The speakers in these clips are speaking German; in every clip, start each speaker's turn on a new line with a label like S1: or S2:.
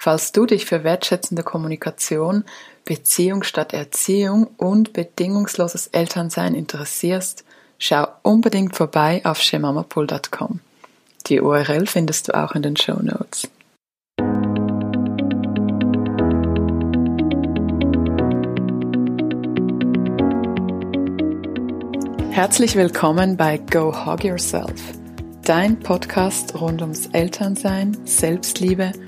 S1: Falls du dich für wertschätzende Kommunikation, Beziehung statt Erziehung und bedingungsloses Elternsein interessierst, schau unbedingt vorbei auf shemamapool.com. Die URL findest du auch in den Show Notes. Herzlich willkommen bei Go Hog Yourself, dein Podcast rund ums Elternsein, Selbstliebe und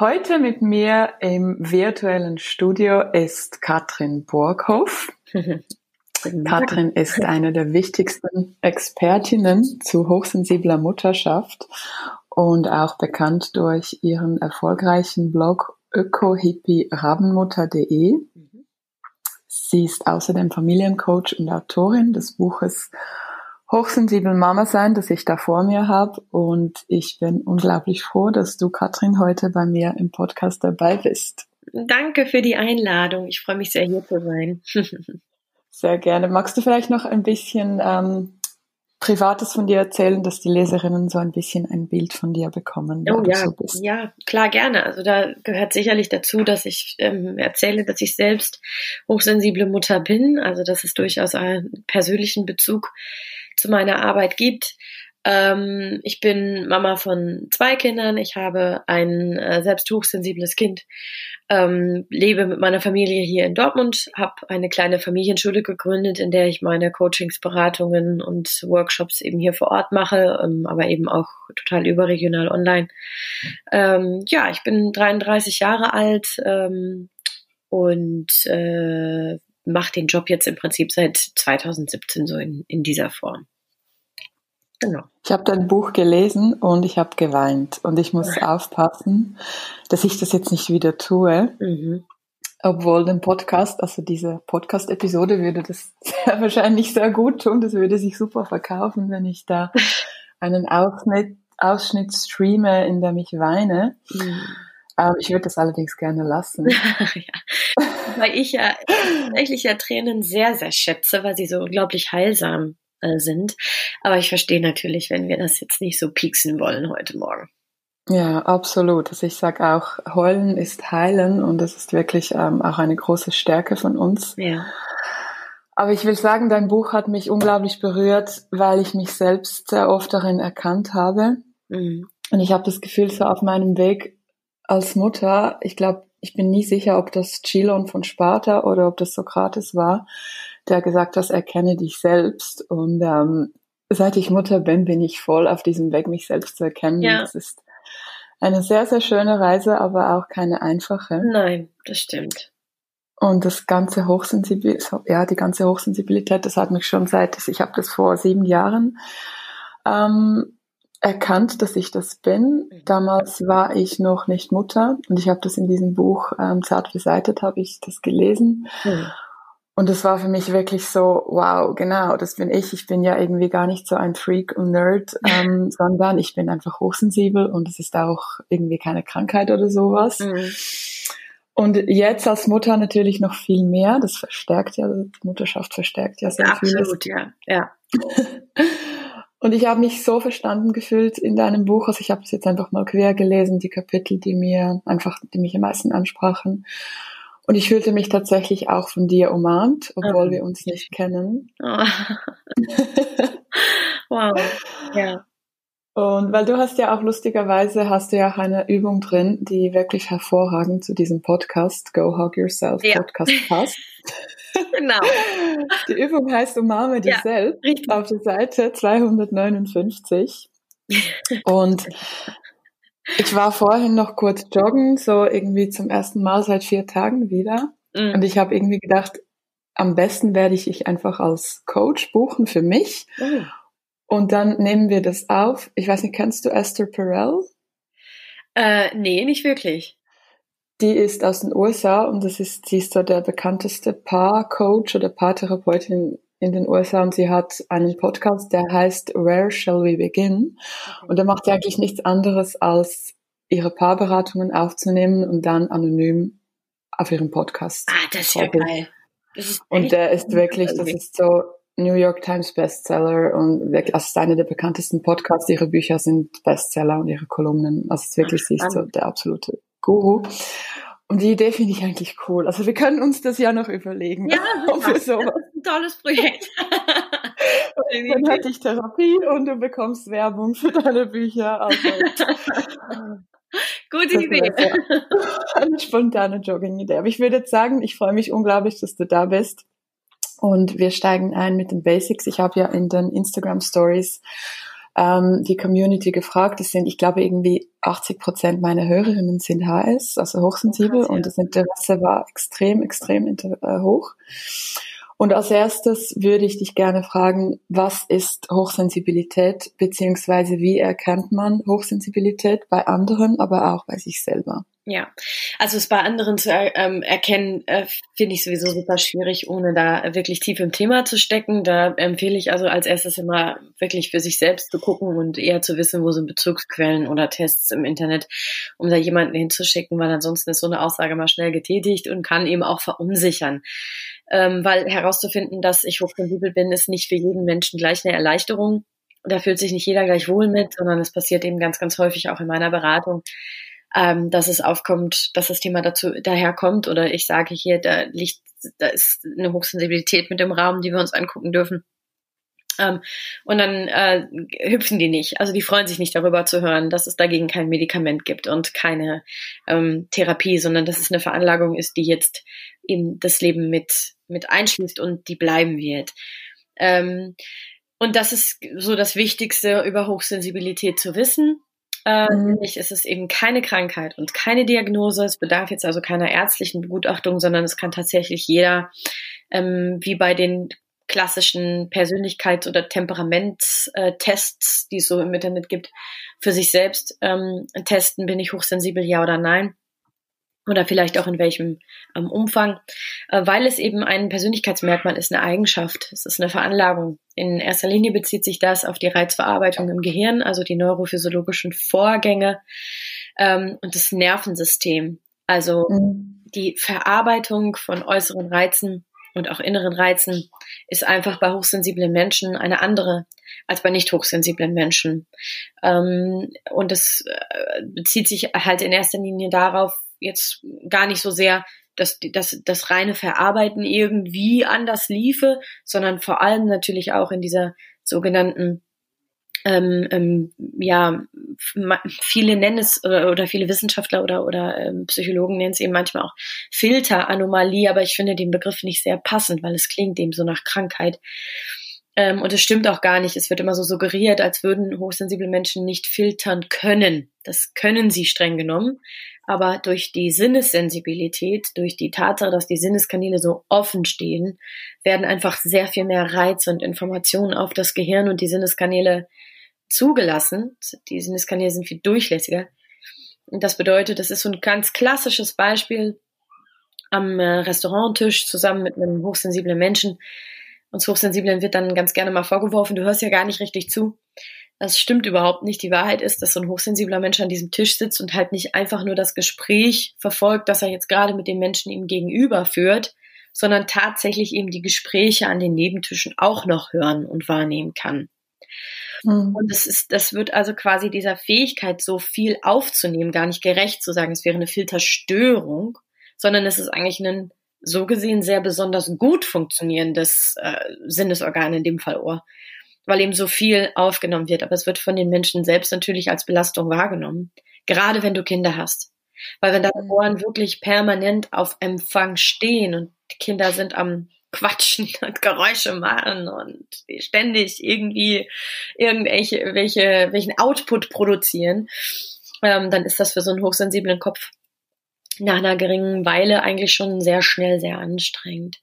S1: Heute mit mir im virtuellen Studio ist Katrin Burghoff. Katrin ist eine der wichtigsten Expertinnen zu hochsensibler Mutterschaft und auch bekannt durch ihren erfolgreichen Blog ökohippie-rabenmutter.de. Sie ist außerdem Familiencoach und Autorin des Buches hochsensibel Mama sein, das ich da vor mir habe. Und ich bin unglaublich froh, dass du, Katrin, heute bei mir im Podcast dabei bist.
S2: Danke für die Einladung. Ich freue mich sehr, hier zu sein.
S1: sehr gerne. Magst du vielleicht noch ein bisschen ähm, Privates von dir erzählen, dass die Leserinnen so ein bisschen ein Bild von dir bekommen?
S2: Oh ja, so ja, klar, gerne. Also da gehört sicherlich dazu, dass ich ähm, erzähle, dass ich selbst hochsensible Mutter bin. Also dass es durchaus einen persönlichen Bezug zu meiner Arbeit gibt. Ähm, ich bin Mama von zwei Kindern. Ich habe ein äh, selbst hochsensibles Kind, ähm, lebe mit meiner Familie hier in Dortmund, habe eine kleine Familienschule gegründet, in der ich meine Coachings, Beratungen und Workshops eben hier vor Ort mache, ähm, aber eben auch total überregional online. Ähm, ja, ich bin 33 Jahre alt ähm, und äh, mache den Job jetzt im Prinzip seit 2017 so in, in dieser Form.
S1: Genau. Ich habe dein Buch gelesen und ich habe geweint. Und ich muss ja. aufpassen, dass ich das jetzt nicht wieder tue. Mhm. Obwohl den Podcast, also diese Podcast-Episode würde das sehr wahrscheinlich sehr gut tun. Das würde sich super verkaufen, wenn ich da einen Ausschnitt, Ausschnitt streame, in dem ich weine. Mhm. Ähm, ich würde das allerdings gerne lassen.
S2: ja. Weil ich ja tatsächlich ja Tränen sehr, sehr schätze, weil sie so unglaublich heilsam äh, sind. Aber ich verstehe natürlich, wenn wir das jetzt nicht so pieksen wollen heute Morgen.
S1: Ja, absolut. Also ich sage auch, heulen ist heilen und das ist wirklich ähm, auch eine große Stärke von uns. Ja. Aber ich will sagen, dein Buch hat mich unglaublich berührt, weil ich mich selbst sehr oft darin erkannt habe. Mhm. Und ich habe das Gefühl, so auf meinem Weg als Mutter, ich glaube, ich bin nie sicher, ob das Chilon von Sparta oder ob das Sokrates war, der gesagt hat, erkenne dich selbst. Und ähm, seit ich Mutter bin, bin ich voll auf diesem Weg, mich selbst zu erkennen. Ja. Das ist eine sehr, sehr schöne Reise, aber auch keine einfache.
S2: Nein, das stimmt.
S1: Und das ganze Hochsensibil ja, die ganze Hochsensibilität, das hat mich schon seit, ich habe das vor sieben Jahren ähm, erkannt, dass ich das bin. Damals war ich noch nicht Mutter und ich habe das in diesem Buch ähm, Zart beseitet, habe ich das gelesen. Mhm. Und es war für mich wirklich so, wow, genau, das bin ich. Ich bin ja irgendwie gar nicht so ein Freak und Nerd, ähm, sondern ich bin einfach hochsensibel und es ist auch irgendwie keine Krankheit oder sowas. Mhm. Und jetzt als Mutter natürlich noch viel mehr. Das verstärkt ja, Mutterschaft verstärkt ja sehr
S2: viel. Absolut, ja, ja.
S1: und ich habe mich so verstanden gefühlt in deinem Buch. Also ich habe es jetzt einfach mal quer gelesen, die Kapitel, die mir einfach, die mich am meisten ansprachen. Und ich fühlte mich tatsächlich auch von dir umarmt, obwohl oh. wir uns nicht kennen. Oh. wow, ja. Und weil du hast ja auch lustigerweise, hast du ja auch eine Übung drin, die wirklich hervorragend zu diesem Podcast, Go Hug Yourself ja. Podcast passt.
S2: genau.
S1: Die Übung heißt Umarme dich ja, selbst richtig. auf der Seite 259. Und ich war vorhin noch kurz joggen, so irgendwie zum ersten Mal seit vier Tagen wieder. Mhm. Und ich habe irgendwie gedacht, am besten werde ich dich einfach als Coach buchen für mich. Mhm. Und dann nehmen wir das auf. Ich weiß nicht, kennst du Esther Perel?
S2: Äh, nee, nicht wirklich.
S1: Die ist aus den USA und das ist, sie ist so der bekannteste Paar-Coach oder Paartherapeutin in den USA und sie hat einen Podcast, der heißt Where Shall We Begin? Und da macht sie eigentlich nichts anderes, als ihre Paarberatungen aufzunehmen und dann anonym auf ihrem Podcast.
S2: Ah, das ist ja geil.
S1: Ist und der ist wirklich, das ist so New York Times Bestseller und wirklich, also ist einer der bekanntesten Podcasts. Ihre Bücher sind Bestseller und ihre Kolumnen. Also es ist wirklich, sie ist so der absolute Guru. Und die Idee finde ich eigentlich cool. Also wir können uns das ja noch überlegen.
S2: Ja, für sowas. ein tolles Projekt.
S1: Dann hatte ich Therapie und du bekommst Werbung für deine Bücher. Also,
S2: Gute Idee.
S1: Eine spontane Jogging-Idee. Aber ich würde jetzt sagen, ich freue mich unglaublich, dass du da bist. Und wir steigen ein mit den Basics. Ich habe ja in den Instagram Stories ähm, die Community gefragt. Es sind, ich glaube, irgendwie 80 Prozent meiner Hörerinnen sind HS, also hochsensibel. Oh, und das Interesse war extrem, extrem äh, hoch. Und als erstes würde ich dich gerne fragen, was ist Hochsensibilität, beziehungsweise wie erkennt man Hochsensibilität bei anderen, aber auch bei sich selber?
S2: Ja, also es bei anderen zu ähm, erkennen, äh, finde ich sowieso super schwierig, ohne da wirklich tief im Thema zu stecken. Da empfehle ich also als erstes immer wirklich für sich selbst zu gucken und eher zu wissen, wo sind Bezugsquellen oder Tests im Internet, um da jemanden hinzuschicken, weil ansonsten ist so eine Aussage mal schnell getätigt und kann eben auch verunsichern. Ähm, weil herauszufinden, dass ich hochsensibel bin, ist nicht für jeden Menschen gleich eine Erleichterung. Da fühlt sich nicht jeder gleich wohl mit, sondern es passiert eben ganz, ganz häufig auch in meiner Beratung, ähm, dass es aufkommt, dass das Thema dazu daherkommt oder ich sage hier, da liegt, da ist eine Hochsensibilität mit dem Raum, die wir uns angucken dürfen. Ähm, und dann äh, hüpfen die nicht. Also die freuen sich nicht darüber zu hören, dass es dagegen kein Medikament gibt und keine ähm, Therapie, sondern dass es eine Veranlagung ist, die jetzt eben das Leben mit, mit einschließt und die bleiben wird. Ähm, und das ist so das Wichtigste über Hochsensibilität zu wissen. Äh, mhm. Nämlich ist es eben keine Krankheit und keine Diagnose. Es bedarf jetzt also keiner ärztlichen Begutachtung, sondern es kann tatsächlich jeder, ähm, wie bei den klassischen Persönlichkeits- oder Temperamentstests, die es so im Internet gibt, für sich selbst ähm, testen, bin ich hochsensibel, ja oder nein oder vielleicht auch in welchem ähm, Umfang, äh, weil es eben ein Persönlichkeitsmerkmal ist, eine Eigenschaft, es ist eine Veranlagung. In erster Linie bezieht sich das auf die Reizverarbeitung im Gehirn, also die neurophysiologischen Vorgänge ähm, und das Nervensystem, also mhm. die Verarbeitung von äußeren Reizen und auch inneren Reizen ist einfach bei hochsensiblen Menschen eine andere als bei nicht hochsensiblen Menschen. Ähm, und es äh, bezieht sich halt in erster Linie darauf, jetzt gar nicht so sehr, dass dass das reine Verarbeiten irgendwie anders liefe, sondern vor allem natürlich auch in dieser sogenannten ähm, ähm, ja, viele nennen es oder, viele Wissenschaftler oder, oder ähm, Psychologen nennen es eben manchmal auch Filteranomalie, aber ich finde den Begriff nicht sehr passend, weil es klingt eben so nach Krankheit. Ähm, und es stimmt auch gar nicht. Es wird immer so suggeriert, als würden hochsensible Menschen nicht filtern können. Das können sie streng genommen aber durch die Sinnessensibilität, durch die Tatsache, dass die Sinneskanäle so offen stehen, werden einfach sehr viel mehr Reize und Informationen auf das Gehirn und die Sinneskanäle zugelassen. Die Sinneskanäle sind viel durchlässiger. Und das bedeutet, das ist so ein ganz klassisches Beispiel am äh, Restauranttisch zusammen mit einem hochsensiblen Menschen. Uns Hochsensiblen wird dann ganz gerne mal vorgeworfen, du hörst ja gar nicht richtig zu. Das stimmt überhaupt nicht. Die Wahrheit ist, dass so ein hochsensibler Mensch an diesem Tisch sitzt und halt nicht einfach nur das Gespräch verfolgt, das er jetzt gerade mit dem Menschen ihm gegenüber führt, sondern tatsächlich eben die Gespräche an den Nebentischen auch noch hören und wahrnehmen kann. Mhm. Und das ist, das wird also quasi dieser Fähigkeit, so viel aufzunehmen, gar nicht gerecht zu sagen, es wäre eine Filterstörung, sondern es ist eigentlich ein so gesehen sehr besonders gut funktionierendes äh, Sinnesorgan, in dem Fall Ohr weil eben so viel aufgenommen wird. Aber es wird von den Menschen selbst natürlich als Belastung wahrgenommen. Gerade wenn du Kinder hast. Weil wenn deine mhm. Ohren wirklich permanent auf Empfang stehen und die Kinder sind am quatschen und Geräusche machen und ständig irgendwie irgendwelche welche, welchen Output produzieren, ähm, dann ist das für so einen hochsensiblen Kopf nach einer geringen Weile eigentlich schon sehr schnell sehr anstrengend.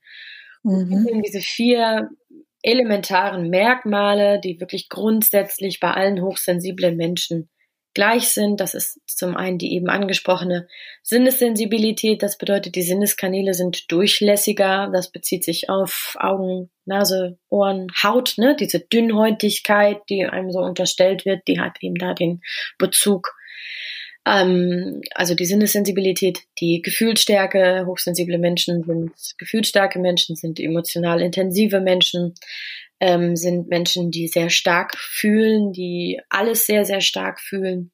S2: Mhm. diese vier elementaren Merkmale, die wirklich grundsätzlich bei allen hochsensiblen Menschen gleich sind. Das ist zum einen die eben angesprochene Sinnessensibilität. Das bedeutet, die Sinneskanäle sind durchlässiger. Das bezieht sich auf Augen, Nase, Ohren, Haut. Ne? Diese Dünnhäutigkeit, die einem so unterstellt wird, die hat eben da den Bezug. Ähm, also die Sinnessensibilität, die Gefühlsstärke. Hochsensible Menschen sind gefühlsstarke Menschen, sind emotional intensive Menschen ähm, sind Menschen, die sehr stark fühlen, die alles sehr, sehr stark fühlen,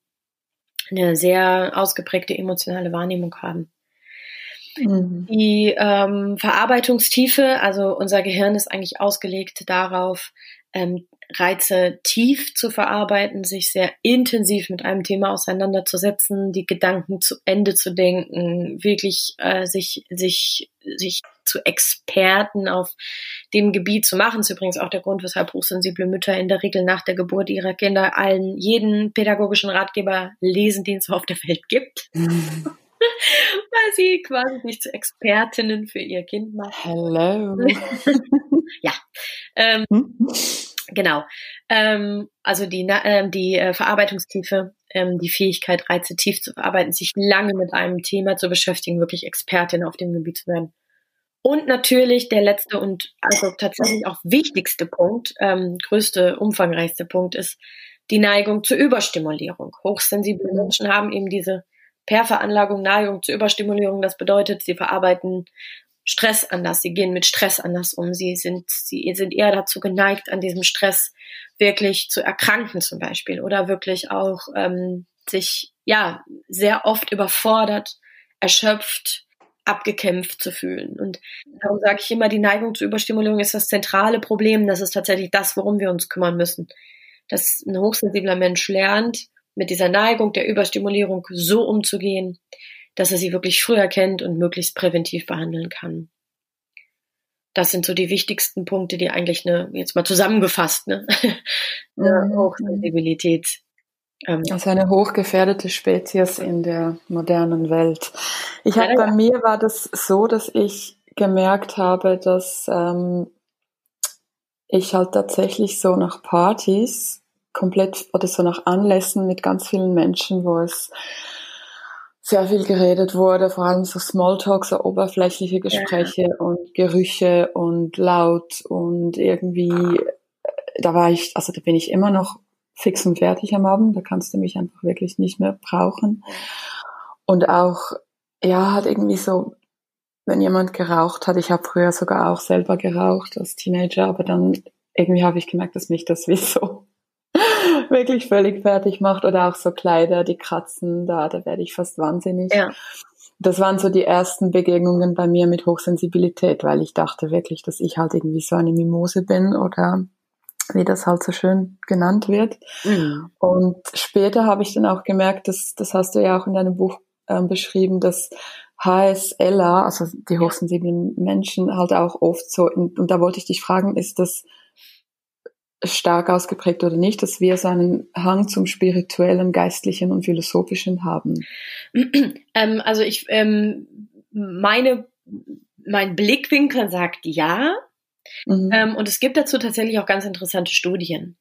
S2: eine sehr ausgeprägte emotionale Wahrnehmung haben. Mhm. Die ähm, Verarbeitungstiefe, also unser Gehirn ist eigentlich ausgelegt darauf, ähm, Reize tief zu verarbeiten, sich sehr intensiv mit einem Thema auseinanderzusetzen, die Gedanken zu Ende zu denken, wirklich äh, sich, sich, sich zu Experten auf dem Gebiet zu machen. Das ist übrigens auch der Grund, weshalb hochsensible Mütter in der Regel nach der Geburt ihrer Kinder allen jeden pädagogischen Ratgeber lesen, den es auf der Welt gibt. Weil sie quasi nicht zu Expertinnen für ihr Kind machen.
S1: Hello.
S2: ja. Ähm, hm? Genau. Ähm, also die, äh, die äh, Verarbeitungstiefe, ähm, die Fähigkeit, Reize tief zu verarbeiten, sich lange mit einem Thema zu beschäftigen, wirklich Expertin auf dem Gebiet zu werden. Und natürlich der letzte und also tatsächlich auch wichtigste Punkt, ähm, größte, umfangreichste Punkt ist die Neigung zur Überstimulierung. Hochsensible Menschen haben eben diese per Veranlagung Neigung zur Überstimulierung. Das bedeutet, sie verarbeiten Stress anders, sie gehen mit Stress anders um, sie sind, sie sind eher dazu geneigt, an diesem Stress wirklich zu erkranken zum Beispiel oder wirklich auch ähm, sich ja sehr oft überfordert, erschöpft, abgekämpft zu fühlen. Und darum sage ich immer, die Neigung zur Überstimulierung ist das zentrale Problem. Das ist tatsächlich das, worum wir uns kümmern müssen. Dass ein hochsensibler Mensch lernt, mit dieser Neigung der Überstimulierung so umzugehen, dass er sie wirklich früh erkennt und möglichst präventiv behandeln kann. Das sind so die wichtigsten Punkte, die eigentlich eine, jetzt mal zusammengefasst, ne, eine mhm. Hochsensibilität.
S1: Also eine hochgefährdete Spezies in der modernen Welt. Ich habe bei mir war das so, dass ich gemerkt habe, dass ähm, ich halt tatsächlich so nach Partys komplett oder so nach Anlässen mit ganz vielen Menschen, wo es sehr viel geredet wurde, vor allem so Smalltalk, so oberflächliche Gespräche ja. und Gerüche und laut und irgendwie, äh, da war ich, also da bin ich immer noch fix und fertig am Abend, da kannst du mich einfach wirklich nicht mehr brauchen. Und auch, ja, hat irgendwie so, wenn jemand geraucht hat, ich habe früher sogar auch selber geraucht als Teenager, aber dann irgendwie habe ich gemerkt, dass mich das wie so wirklich völlig fertig macht oder auch so Kleider, die kratzen, da, da werde ich fast wahnsinnig. Ja. Das waren so die ersten Begegnungen bei mir mit Hochsensibilität, weil ich dachte wirklich, dass ich halt irgendwie so eine Mimose bin oder wie das halt so schön genannt wird. Mhm. Und später habe ich dann auch gemerkt, dass, das hast du ja auch in deinem Buch äh, beschrieben, dass HSLer, also die hochsensiblen Menschen, halt auch oft so, und, und da wollte ich dich fragen, ist das stark ausgeprägt oder nicht, dass wir so einen Hang zum spirituellen, geistlichen und philosophischen haben?
S2: Ähm, also ich ähm, meine mein Blickwinkel sagt ja. Mhm. Ähm, und es gibt dazu tatsächlich auch ganz interessante Studien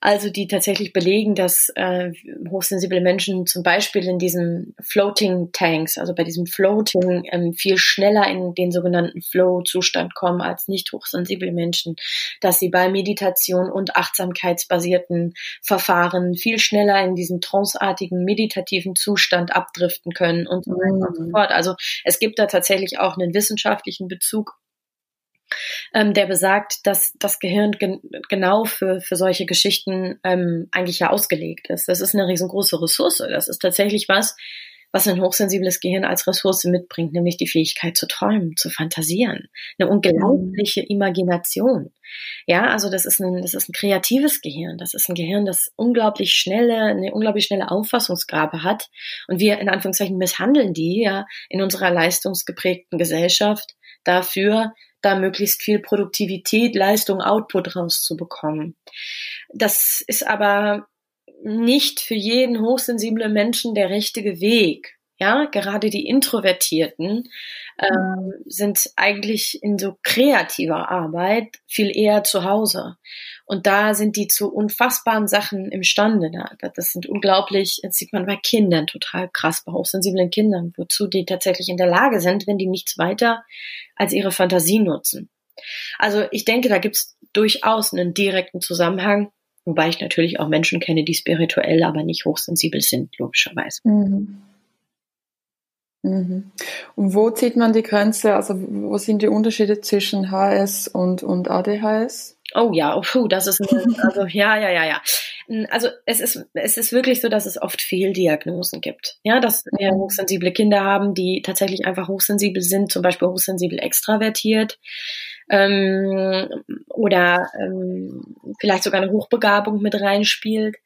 S2: also die tatsächlich belegen, dass äh, hochsensible Menschen zum Beispiel in diesen Floating Tanks, also bei diesem Floating, ähm, viel schneller in den sogenannten Flow-Zustand kommen als nicht hochsensible Menschen, dass sie bei Meditation und achtsamkeitsbasierten Verfahren viel schneller in diesen tranceartigen meditativen Zustand abdriften können und so weiter und so mhm. fort. Also es gibt da tatsächlich auch einen wissenschaftlichen Bezug ähm, der besagt, dass das Gehirn gen genau für, für solche Geschichten ähm, eigentlich ja ausgelegt ist. Das ist eine riesengroße Ressource. Das ist tatsächlich was, was ein hochsensibles Gehirn als Ressource mitbringt, nämlich die Fähigkeit zu träumen, zu fantasieren, eine unglaubliche Imagination. Ja, also das ist ein, das ist ein kreatives Gehirn. Das ist ein Gehirn, das unglaublich schnelle, eine unglaublich schnelle Auffassungsgabe hat. Und wir in Anführungszeichen misshandeln die ja in unserer leistungsgeprägten Gesellschaft dafür, da möglichst viel Produktivität, Leistung, Output rauszubekommen. Das ist aber nicht für jeden hochsensiblen Menschen der richtige Weg. Ja, gerade die Introvertierten ähm, sind eigentlich in so kreativer Arbeit viel eher zu Hause. Und da sind die zu unfassbaren Sachen imstande. Das sind unglaublich, das sieht man bei Kindern total krass, bei hochsensiblen Kindern, wozu die tatsächlich in der Lage sind, wenn die nichts weiter als ihre Fantasie nutzen. Also ich denke, da gibt's durchaus einen direkten Zusammenhang Wobei ich natürlich auch Menschen kenne, die spirituell, aber nicht hochsensibel sind, logischerweise.
S1: Mhm. Mhm. Und wo zieht man die Grenze? Also wo sind die Unterschiede zwischen HS und, und ADHS?
S2: Oh ja, oh, puh, das ist eine, also ja, ja, ja, ja. Also es ist es ist wirklich so, dass es oft Fehldiagnosen gibt. Ja, dass wir mhm. hochsensible Kinder haben, die tatsächlich einfach hochsensibel sind, zum Beispiel hochsensibel extravertiert ähm, oder ähm, vielleicht sogar eine Hochbegabung mit reinspielt,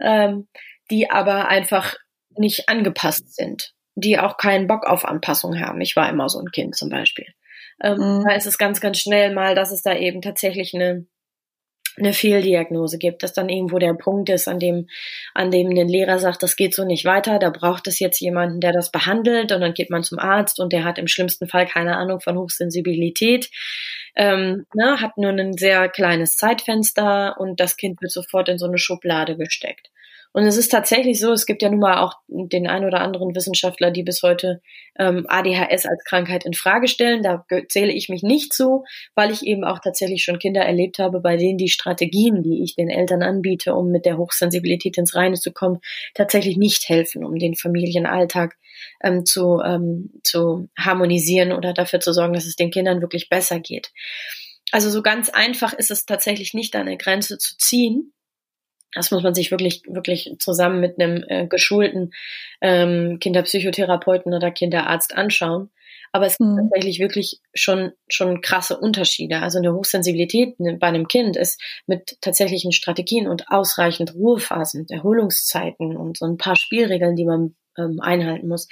S2: ähm, die aber einfach nicht angepasst sind, die auch keinen Bock auf Anpassung haben. Ich war immer so ein Kind zum Beispiel. Ähm, mhm. Da ist es ganz, ganz schnell mal, dass es da eben tatsächlich eine eine Fehldiagnose gibt, dass dann irgendwo der Punkt ist, an dem, an dem ein Lehrer sagt, das geht so nicht weiter, da braucht es jetzt jemanden, der das behandelt und dann geht man zum Arzt und der hat im schlimmsten Fall keine Ahnung von Hochsensibilität, ähm, ne, hat nur ein sehr kleines Zeitfenster und das Kind wird sofort in so eine Schublade gesteckt. Und es ist tatsächlich so, es gibt ja nun mal auch den ein oder anderen Wissenschaftler, die bis heute ähm, ADHS als Krankheit in Frage stellen. Da zähle ich mich nicht zu, weil ich eben auch tatsächlich schon Kinder erlebt habe, bei denen die Strategien, die ich den Eltern anbiete, um mit der Hochsensibilität ins Reine zu kommen, tatsächlich nicht helfen, um den Familienalltag ähm, zu, ähm, zu harmonisieren oder dafür zu sorgen, dass es den Kindern wirklich besser geht. Also so ganz einfach ist es tatsächlich nicht, eine Grenze zu ziehen. Das muss man sich wirklich, wirklich zusammen mit einem äh, geschulten ähm, Kinderpsychotherapeuten oder Kinderarzt anschauen. Aber es gibt mhm. tatsächlich wirklich schon, schon krasse Unterschiede. Also eine Hochsensibilität ne, bei einem Kind ist mit tatsächlichen Strategien und ausreichend Ruhephasen, Erholungszeiten und so ein paar Spielregeln, die man ähm, einhalten muss,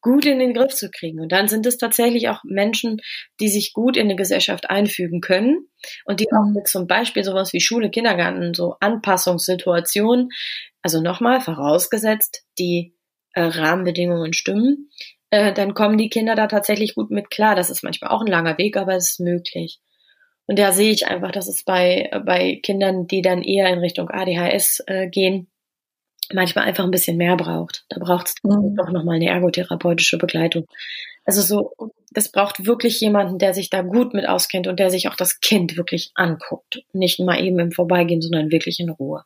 S2: gut in den Griff zu kriegen. Und dann sind es tatsächlich auch Menschen, die sich gut in eine Gesellschaft einfügen können und die auch mhm. mit zum Beispiel sowas wie Schule, Kindergarten, so Anpassungssituationen, also nochmal vorausgesetzt, die äh, Rahmenbedingungen stimmen, äh, dann kommen die Kinder da tatsächlich gut mit klar. Das ist manchmal auch ein langer Weg, aber es ist möglich. Und da sehe ich einfach, dass es bei, bei Kindern, die dann eher in Richtung ADHS äh, gehen, manchmal einfach ein bisschen mehr braucht. Da braucht es mhm. doch nochmal eine ergotherapeutische Begleitung. Also so, das braucht wirklich jemanden, der sich da gut mit auskennt und der sich auch das Kind wirklich anguckt. Nicht mal eben im Vorbeigehen, sondern wirklich in Ruhe.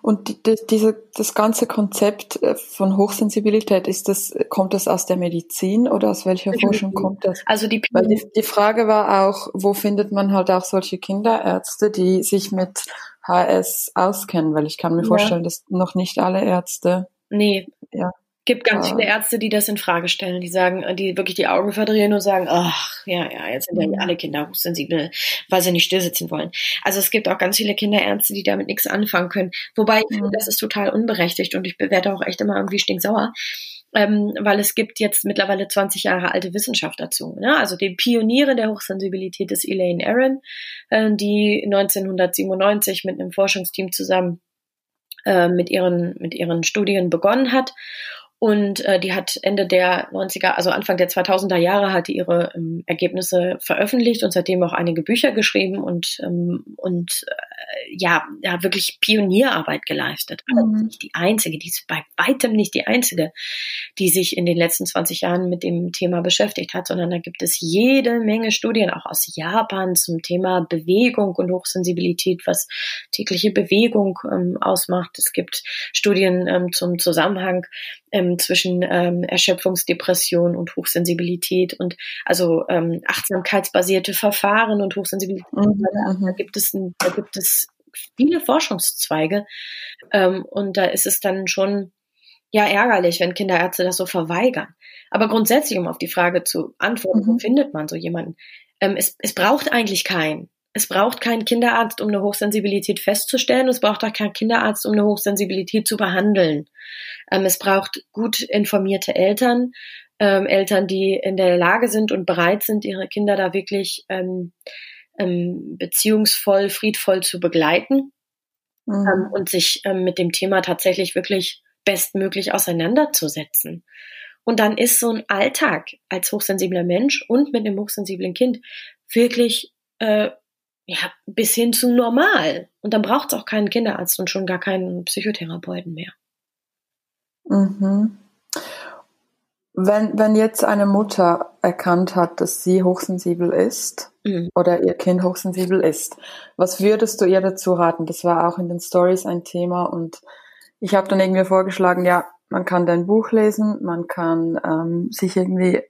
S1: Und die, die, diese, das ganze Konzept äh, von Hochsensibilität, ist das, kommt das aus der Medizin oder aus welcher Forschung kommt das?
S2: Also die,
S1: Weil die, die Frage war auch, wo findet man halt auch solche Kinderärzte, die sich mit HS auskennen, weil ich kann mir ja. vorstellen, dass noch nicht alle Ärzte.
S2: Nee. Ja. Gibt ganz ja. viele Ärzte, die das in Frage stellen, die sagen, die wirklich die Augen verdrehen und sagen, ach, ja, ja, jetzt sind ja mhm. alle Kinder hochsensibel, weil sie nicht stillsitzen wollen. Also es gibt auch ganz viele Kinderärzte, die damit nichts anfangen können. Wobei ich mhm. finde, das ist total unberechtigt und ich bewerte auch echt immer irgendwie stinksauer ähm, weil es gibt jetzt mittlerweile 20 Jahre alte Wissenschaft dazu. Ne? Also die Pioniere der Hochsensibilität ist Elaine Aron, äh, die 1997 mit einem Forschungsteam zusammen äh, mit ihren mit ihren Studien begonnen hat und äh, die hat Ende der 90er, also Anfang der 2000er Jahre, hat die ihre ähm, Ergebnisse veröffentlicht und seitdem auch einige Bücher geschrieben und, ähm, und ja, ja, wirklich Pionierarbeit geleistet. Mhm. Also nicht die einzige, die ist bei weitem nicht die einzige, die sich in den letzten 20 Jahren mit dem Thema beschäftigt hat, sondern da gibt es jede Menge Studien, auch aus Japan zum Thema Bewegung und Hochsensibilität, was tägliche Bewegung ähm, ausmacht. Es gibt Studien ähm, zum Zusammenhang ähm, zwischen ähm, Erschöpfungsdepression und Hochsensibilität und also ähm, achtsamkeitsbasierte Verfahren und Hochsensibilität. Mhm. Da, gibt es ein, da gibt es viele Forschungszweige ähm, und da ist es dann schon ja ärgerlich, wenn Kinderärzte das so verweigern. Aber grundsätzlich, um auf die Frage zu antworten, mhm. wo findet man so jemanden? Ähm, es, es braucht eigentlich keinen. Es braucht keinen Kinderarzt, um eine Hochsensibilität festzustellen. Es braucht auch keinen Kinderarzt, um eine Hochsensibilität zu behandeln. Ähm, es braucht gut informierte Eltern, ähm, Eltern, die in der Lage sind und bereit sind, ihre Kinder da wirklich ähm, ähm, beziehungsvoll, friedvoll zu begleiten mhm. ähm, und sich ähm, mit dem Thema tatsächlich wirklich bestmöglich auseinanderzusetzen. Und dann ist so ein Alltag als hochsensibler Mensch und mit einem hochsensiblen Kind wirklich äh, ja, bis hin zu normal. Und dann braucht es auch keinen Kinderarzt und schon gar keinen Psychotherapeuten mehr.
S1: Mhm. Wenn, wenn jetzt eine Mutter erkannt hat, dass sie hochsensibel ist mhm. oder ihr Kind hochsensibel ist, was würdest du ihr dazu raten? Das war auch in den Stories ein Thema und ich habe dann irgendwie vorgeschlagen, ja, man kann dein Buch lesen, man kann ähm, sich irgendwie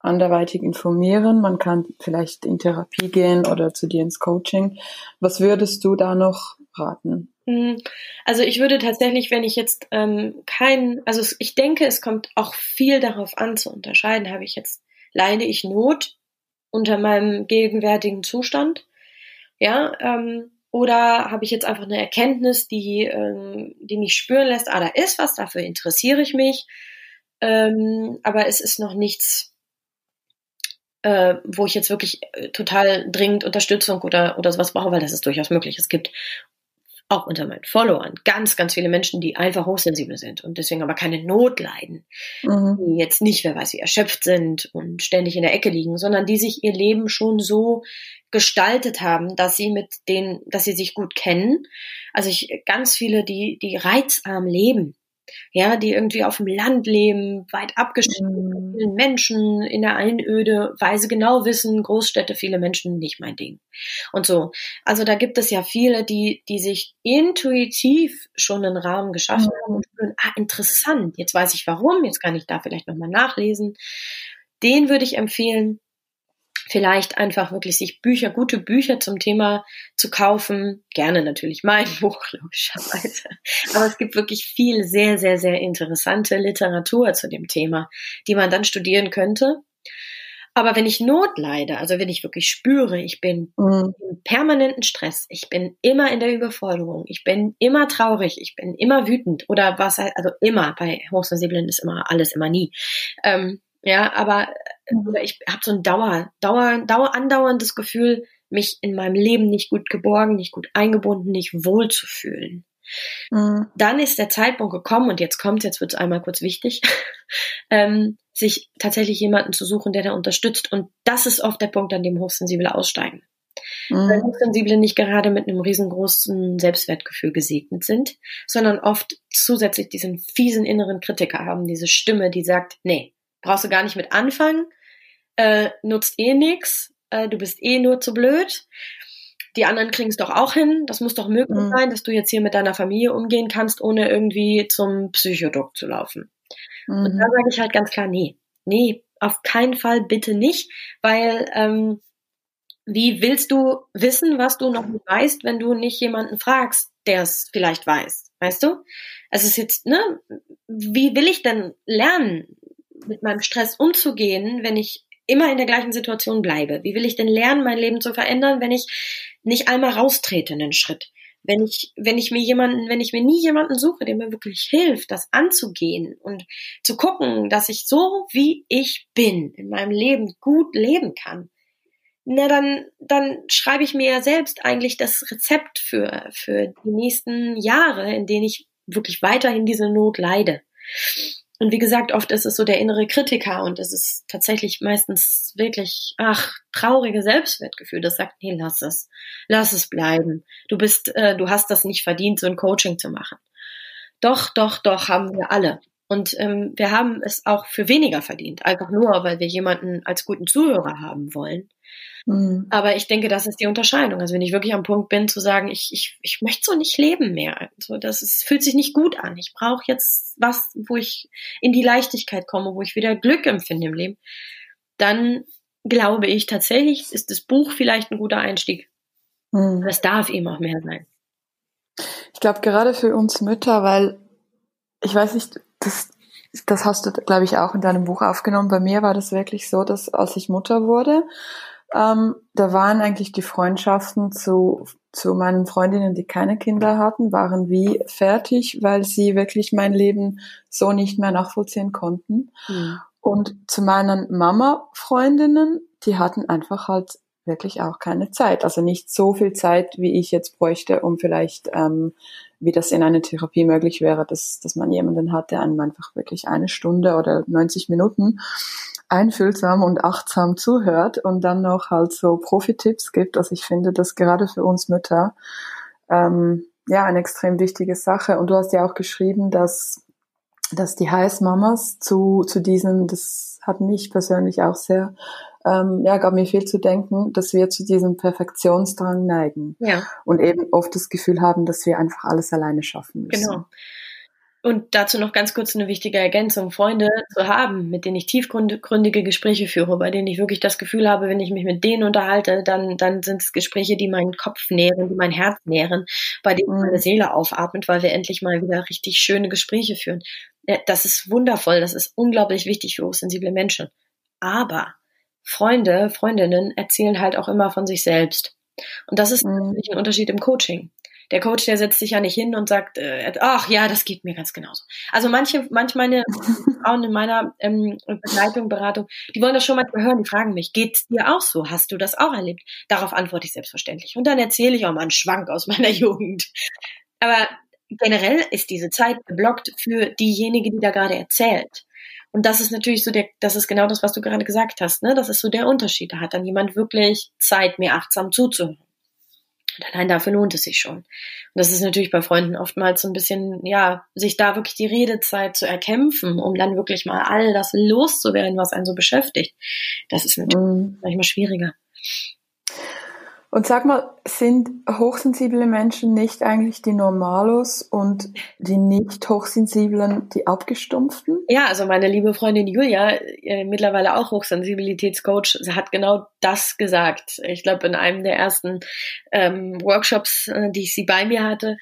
S1: anderweitig informieren, man kann vielleicht in Therapie gehen oder zu dir ins Coaching. Was würdest du da noch raten?
S2: Mhm. Also ich würde tatsächlich, wenn ich jetzt ähm, kein, also ich denke, es kommt auch viel darauf an zu unterscheiden, habe ich jetzt, leide ich Not unter meinem gegenwärtigen Zustand, ja, ähm, oder habe ich jetzt einfach eine Erkenntnis, die, ähm, die mich spüren lässt, ah, da ist was, dafür interessiere ich mich, ähm, aber es ist noch nichts, äh, wo ich jetzt wirklich äh, total dringend Unterstützung oder, oder sowas brauche, weil das ist durchaus möglich. Es gibt auch unter meinen Followern ganz, ganz viele Menschen, die einfach hochsensibel sind und deswegen aber keine Not leiden, mhm. die jetzt nicht, wer weiß wie, erschöpft sind und ständig in der Ecke liegen, sondern die sich ihr Leben schon so gestaltet haben, dass sie mit denen, dass sie sich gut kennen. Also ich ganz viele, die die reizarm leben, ja, die irgendwie auf dem Land leben, weit abgeschieden von mhm. vielen Menschen in der Einöde, weil sie genau wissen, Großstädte, viele Menschen, nicht mein Ding. Und so. Also da gibt es ja viele, die, die sich intuitiv schon einen Rahmen geschaffen mhm. haben und spüren, ah, interessant, jetzt weiß ich warum, jetzt kann ich da vielleicht nochmal nachlesen. Den würde ich empfehlen, vielleicht einfach wirklich sich Bücher, gute Bücher zum Thema zu kaufen. Gerne natürlich mein Buch, logischerweise. Aber es gibt wirklich viel sehr, sehr, sehr interessante Literatur zu dem Thema, die man dann studieren könnte. Aber wenn ich Not leide, also wenn ich wirklich spüre, ich bin mhm. im permanenten Stress, ich bin immer in der Überforderung, ich bin immer traurig, ich bin immer wütend oder was, also immer, bei Hochsensiblen ist immer alles, immer nie. Ähm, ja, aber mhm. ich habe so ein Dauer, Dauer, Dauer, andauerndes Gefühl, mich in meinem Leben nicht gut geborgen, nicht gut eingebunden, nicht wohl zu fühlen. Mhm. Dann ist der Zeitpunkt gekommen und jetzt kommt, jetzt wird es einmal kurz wichtig, ähm, sich tatsächlich jemanden zu suchen, der da unterstützt. Und das ist oft der Punkt, an dem Hochsensible aussteigen. Mhm. Weil Hochsensible nicht gerade mit einem riesengroßen Selbstwertgefühl gesegnet sind, sondern oft zusätzlich diesen fiesen inneren Kritiker haben, diese Stimme, die sagt, nee, brauchst du gar nicht mit anfangen, äh, nutzt eh nix, äh, du bist eh nur zu blöd. Die anderen kriegen es doch auch hin. Das muss doch möglich mhm. sein, dass du jetzt hier mit deiner Familie umgehen kannst, ohne irgendwie zum Psychodoc zu laufen. Mhm. Und da sage ich halt ganz klar, nee, nee, auf keinen Fall bitte nicht, weil ähm, wie willst du wissen, was du noch nicht weißt, wenn du nicht jemanden fragst, der es vielleicht weiß, weißt du? Es ist jetzt, ne, wie will ich denn lernen? Mit meinem Stress umzugehen, wenn ich immer in der gleichen Situation bleibe? Wie will ich denn lernen, mein Leben zu verändern, wenn ich nicht einmal raustrete einen Schritt? Wenn ich, wenn ich mir jemanden, wenn ich mir nie jemanden suche, der mir wirklich hilft, das anzugehen und zu gucken, dass ich so wie ich bin in meinem Leben gut leben kann, na dann, dann schreibe ich mir ja selbst eigentlich das Rezept für, für die nächsten Jahre, in denen ich wirklich weiterhin diese Not leide. Und wie gesagt, oft ist es so der innere Kritiker und es ist tatsächlich meistens wirklich, ach, traurige Selbstwertgefühl, das sagt, nee, lass es, lass es bleiben. Du bist, äh, du hast das nicht verdient, so ein Coaching zu machen. Doch, doch, doch, haben wir alle. Und ähm, wir haben es auch für weniger verdient, einfach nur, weil wir jemanden als guten Zuhörer haben wollen. Mhm. Aber ich denke, das ist die Unterscheidung. Also wenn ich wirklich am Punkt bin zu sagen, ich, ich, ich möchte so nicht leben mehr. Also das ist, fühlt sich nicht gut an. Ich brauche jetzt was, wo ich in die Leichtigkeit komme, wo ich wieder Glück empfinde im Leben. Dann glaube ich tatsächlich, ist das Buch vielleicht ein guter Einstieg. Mhm. Das darf eben auch mehr sein.
S1: Ich glaube, gerade für uns Mütter, weil ich weiß nicht, das, das hast du, glaube ich, auch in deinem Buch aufgenommen. Bei mir war das wirklich so, dass als ich Mutter wurde, ähm, da waren eigentlich die Freundschaften zu, zu meinen Freundinnen, die keine Kinder hatten, waren wie fertig, weil sie wirklich mein Leben so nicht mehr nachvollziehen konnten. Mhm. Und zu meinen Mama-Freundinnen, die hatten einfach halt wirklich auch keine Zeit. Also nicht so viel Zeit, wie ich jetzt bräuchte, um vielleicht, ähm, wie das in einer Therapie möglich wäre, dass, dass man jemanden hat, der einem einfach wirklich eine Stunde oder 90 Minuten einfühlsam und achtsam zuhört und dann noch halt so Profi-Tipps gibt. Also ich finde das gerade für uns Mütter ähm, ja eine extrem wichtige Sache. Und du hast ja auch geschrieben, dass dass die Heißmamas zu zu diesen, das hat mich persönlich auch sehr ähm, ja, gab mir viel zu denken, dass wir zu diesem Perfektionsdrang neigen. Ja. Und eben oft das Gefühl haben, dass wir einfach alles alleine schaffen müssen. Genau.
S2: Und dazu noch ganz kurz eine wichtige Ergänzung, Freunde zu haben, mit denen ich tiefgründige Gespräche führe, bei denen ich wirklich das Gefühl habe, wenn ich mich mit denen unterhalte, dann, dann sind es Gespräche, die meinen Kopf nähren, die mein Herz nähren, bei denen meine mhm. Seele aufatmet, weil wir endlich mal wieder richtig schöne Gespräche führen. Das ist wundervoll, das ist unglaublich wichtig für hochsensible Menschen. Aber Freunde, Freundinnen erzählen halt auch immer von sich selbst. Und das ist mhm. ein Unterschied im Coaching. Der Coach, der setzt sich ja nicht hin und sagt, äh, ach ja, das geht mir ganz genauso. Also manche, manche meine Frauen in meiner ähm, Begleitung, Beratung, die wollen das schon mal hören, die fragen mich, geht's dir auch so? Hast du das auch erlebt? Darauf antworte ich selbstverständlich. Und dann erzähle ich auch mal einen Schwank aus meiner Jugend. Aber generell ist diese Zeit geblockt für diejenige, die da gerade erzählt. Und das ist natürlich so der, das ist genau das, was du gerade gesagt hast, ne? Das ist so der Unterschied. Da hat dann jemand wirklich Zeit, mir achtsam zuzuhören. Und allein dafür lohnt es sich schon. Und das ist natürlich bei Freunden oftmals so ein bisschen, ja, sich da wirklich die Redezeit zu erkämpfen, um dann wirklich mal all das loszuwerden, was einen so beschäftigt. Das ist natürlich mm. manchmal schwieriger.
S1: Und sag mal, sind hochsensible Menschen nicht eigentlich die Normalos und die nicht hochsensiblen die Abgestumpften?
S2: Ja, also meine liebe Freundin Julia, äh, mittlerweile auch Hochsensibilitätscoach, hat genau das gesagt. Ich glaube, in einem der ersten ähm, Workshops, äh, die ich sie bei mir hatte,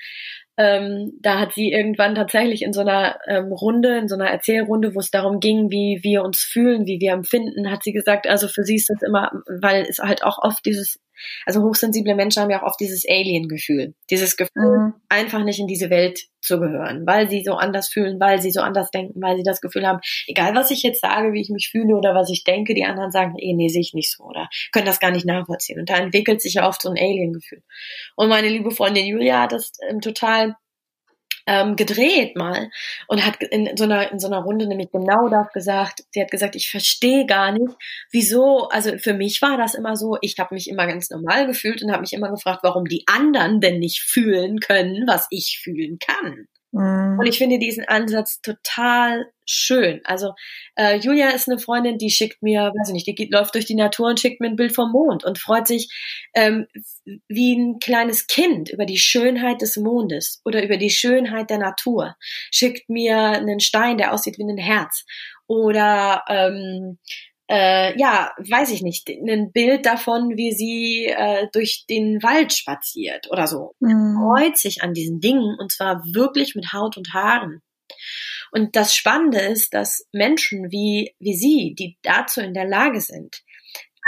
S2: ähm, da hat sie irgendwann tatsächlich in so einer ähm, Runde, in so einer Erzählrunde, wo es darum ging, wie wir uns fühlen, wie wir empfinden, hat sie gesagt, also für sie ist das immer, weil es halt auch oft dieses also hochsensible Menschen haben ja auch oft dieses Alien-Gefühl. Dieses Gefühl, mhm. einfach nicht in diese Welt zu gehören, weil sie so anders fühlen, weil sie so anders denken, weil sie das Gefühl haben, egal was ich jetzt sage, wie ich mich fühle oder was ich denke, die anderen sagen, eh, nee, sehe ich nicht so oder können das gar nicht nachvollziehen. Und da entwickelt sich ja oft so ein Alien-Gefühl. Und meine liebe Freundin Julia hat das ähm, total ähm, gedreht mal und hat in so einer in so einer Runde nämlich genau das gesagt. Sie hat gesagt, ich verstehe gar nicht, wieso. Also für mich war das immer so. Ich habe mich immer ganz normal gefühlt und habe mich immer gefragt, warum die anderen denn nicht fühlen können, was ich fühlen kann. Mhm. Und ich finde diesen Ansatz total schön. Also äh, Julia ist eine Freundin, die schickt mir, weiß ich nicht, die geht, läuft durch die Natur und schickt mir ein Bild vom Mond und freut sich ähm, wie ein kleines Kind über die Schönheit des Mondes oder über die Schönheit der Natur. Schickt mir einen Stein, der aussieht wie ein Herz oder ähm, äh, ja, weiß ich nicht, ein Bild davon, wie sie äh, durch den Wald spaziert oder so. Mhm. Freut sich an diesen Dingen und zwar wirklich mit Haut und Haaren. Und das Spannende ist, dass Menschen wie, wie sie, die dazu in der Lage sind,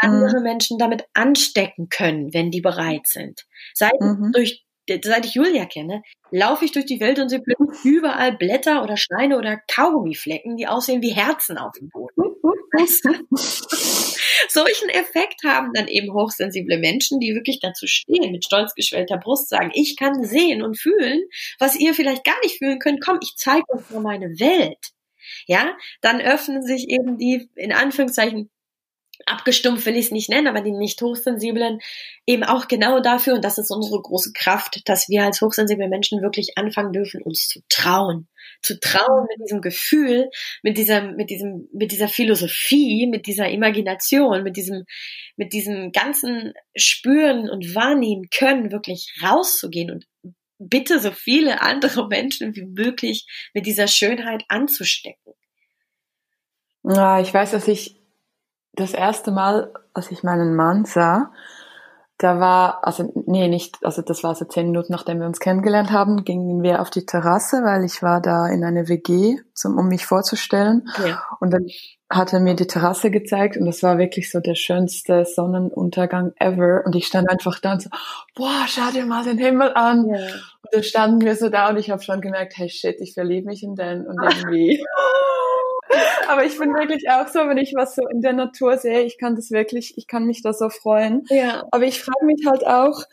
S2: andere mhm. Menschen damit anstecken können, wenn die bereit sind. Sei mhm. durch seit ich Julia kenne, laufe ich durch die Welt und sehe überall Blätter oder Steine oder Kaugummiflecken, die aussehen wie Herzen auf dem Boden. Weißt du? Solchen Effekt haben dann eben hochsensible Menschen, die wirklich dazu stehen, mit stolz geschwellter Brust sagen, ich kann sehen und fühlen, was ihr vielleicht gar nicht fühlen könnt. Komm, ich zeige euch nur meine Welt. Ja, dann öffnen sich eben die, in Anführungszeichen, abgestumpft will ich es nicht nennen, aber die nicht hochsensiblen eben auch genau dafür, und das ist unsere große Kraft, dass wir als hochsensible Menschen wirklich anfangen dürfen, uns zu trauen. Zu trauen mit diesem Gefühl, mit dieser, mit diesem, mit dieser Philosophie, mit dieser Imagination, mit diesem, mit diesem ganzen Spüren und Wahrnehmen können, wirklich rauszugehen und bitte so viele andere Menschen wie möglich mit dieser Schönheit anzustecken.
S1: Ja, ich weiß, dass ich das erste Mal, als ich meinen Mann sah, da war, also nee, nicht, also das war so zehn Minuten, nachdem wir uns kennengelernt haben, gingen wir auf die Terrasse, weil ich war da in eine WG, zum, um mich vorzustellen. Ja. Und dann hat er mir die Terrasse gezeigt und das war wirklich so der schönste Sonnenuntergang ever. Und ich stand einfach da und so, boah, schau dir mal den Himmel an. Ja. Und dann standen wir so da und ich habe schon gemerkt, hey shit, ich verliebe mich in den und irgendwie. Aber ich bin wirklich auch so, wenn ich was so in der Natur sehe, ich kann das wirklich, ich kann mich da so freuen.
S2: Ja.
S1: Aber ich frage mich halt auch,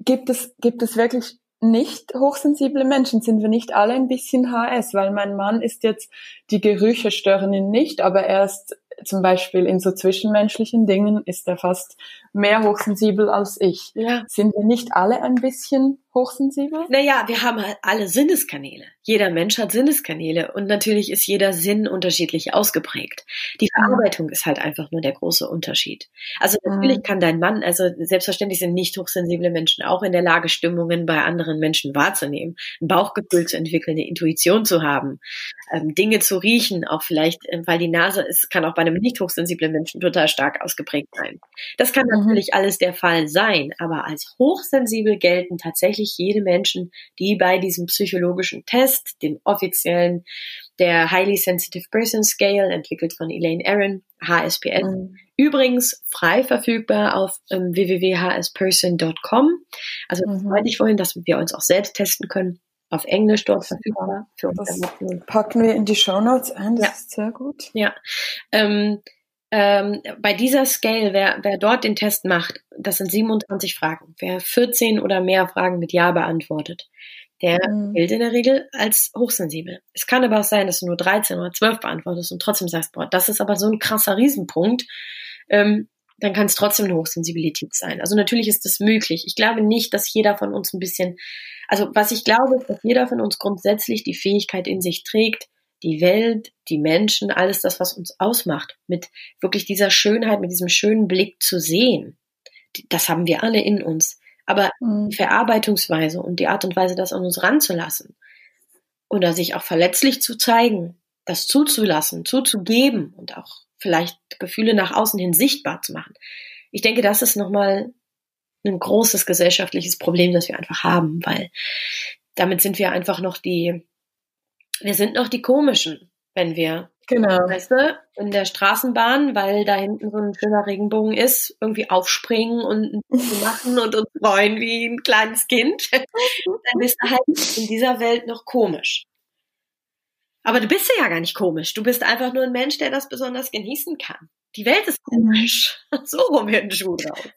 S1: gibt es, gibt es wirklich nicht hochsensible Menschen? Sind wir nicht alle ein bisschen HS? Weil mein Mann ist jetzt, die Gerüche stören ihn nicht, aber er ist zum Beispiel in so zwischenmenschlichen Dingen ist er fast mehr hochsensibel als ich.
S2: Ja.
S1: Sind wir nicht alle ein bisschen hochsensibel?
S2: Naja, wir haben halt alle Sinneskanäle. Jeder Mensch hat Sinneskanäle und natürlich ist jeder Sinn unterschiedlich ausgeprägt. Die Verarbeitung ist halt einfach nur der große Unterschied. Also natürlich mhm. kann dein Mann, also selbstverständlich sind nicht hochsensible Menschen auch in der Lage, Stimmungen bei anderen Menschen wahrzunehmen, ein Bauchgefühl zu entwickeln, eine Intuition zu haben, ähm, Dinge zu riechen, auch vielleicht, äh, weil die Nase ist, kann auch bei einem nicht hochsensiblen Menschen total stark ausgeprägt sein. Das kann mhm. natürlich alles der Fall sein, aber als hochsensibel gelten tatsächlich jede Menschen, die bei diesem psychologischen Test, dem offiziellen, der Highly Sensitive Person Scale, entwickelt von Elaine Aaron, HSPS, mhm. übrigens frei verfügbar auf ähm, www.hsperson.com. Also mhm. meinte ich vorhin, dass wir uns auch selbst testen können auf Englisch dort verfügbar.
S1: Für uns das packen wir in die Show Notes ein, das ja. ist sehr gut.
S2: Ja. Ähm, ähm, bei dieser Scale, wer, wer dort den Test macht, das sind 27 Fragen. Wer 14 oder mehr Fragen mit Ja beantwortet, der mhm. gilt in der Regel als hochsensibel. Es kann aber auch sein, dass du nur 13 oder 12 beantwortest und trotzdem sagst, boah, das ist aber so ein krasser Riesenpunkt. Ähm, dann kann es trotzdem eine Hochsensibilität sein. Also natürlich ist das möglich. Ich glaube nicht, dass jeder von uns ein bisschen, also was ich glaube, ist, dass jeder von uns grundsätzlich die Fähigkeit in sich trägt, die Welt, die Menschen, alles das, was uns ausmacht, mit wirklich dieser Schönheit, mit diesem schönen Blick zu sehen. Das haben wir alle in uns. Aber mhm. die Verarbeitungsweise und die Art und Weise, das an uns ranzulassen oder sich auch verletzlich zu zeigen, das zuzulassen, zuzugeben und auch vielleicht Gefühle nach außen hin sichtbar zu machen. Ich denke, das ist nochmal ein großes gesellschaftliches Problem, das wir einfach haben, weil damit sind wir einfach noch die, wir sind noch die komischen, wenn wir,
S1: genau.
S2: weißt du, in der Straßenbahn, weil da hinten so ein schöner Regenbogen ist, irgendwie aufspringen und machen und uns freuen wie ein kleines Kind, dann bist du halt in dieser Welt noch komisch. Aber du bist ja gar nicht komisch. Du bist einfach nur ein Mensch, der das besonders genießen kann. Die Welt ist komisch. So rum wird ein Schuh drauf.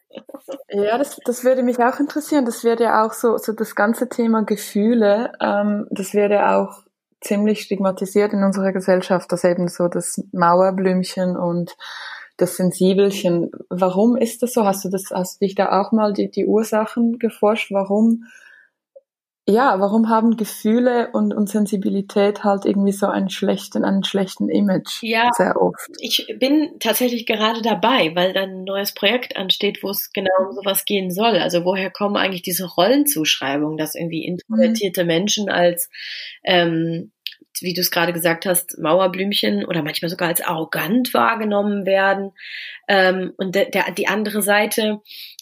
S1: Ja, das, das würde mich auch interessieren. Das wäre ja auch so, so das ganze Thema Gefühle. Ähm, das wäre ja auch ziemlich stigmatisiert in unserer Gesellschaft, dass eben so das Mauerblümchen und das Sensibelchen. Warum ist das so? Hast du das, hast du dich da auch mal die, die Ursachen geforscht? Warum ja, warum haben Gefühle und, und Sensibilität halt irgendwie so einen schlechten, einen schlechten Image?
S2: Ja,
S1: sehr oft.
S2: Ich bin tatsächlich gerade dabei, weil dann ein neues Projekt ansteht, wo es genau um sowas gehen soll. Also woher kommen eigentlich diese Rollenzuschreibungen, dass irgendwie introvertierte mhm. Menschen als ähm, wie du es gerade gesagt hast, Mauerblümchen oder manchmal sogar als arrogant wahrgenommen werden. Ähm, und der, der, die andere Seite,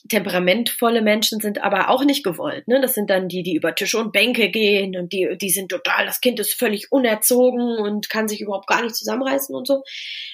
S2: temperamentvolle Menschen sind aber auch nicht gewollt. Ne? Das sind dann die, die über Tische und Bänke gehen und die, die sind total, das Kind ist völlig unerzogen und kann sich überhaupt gar nicht zusammenreißen und so.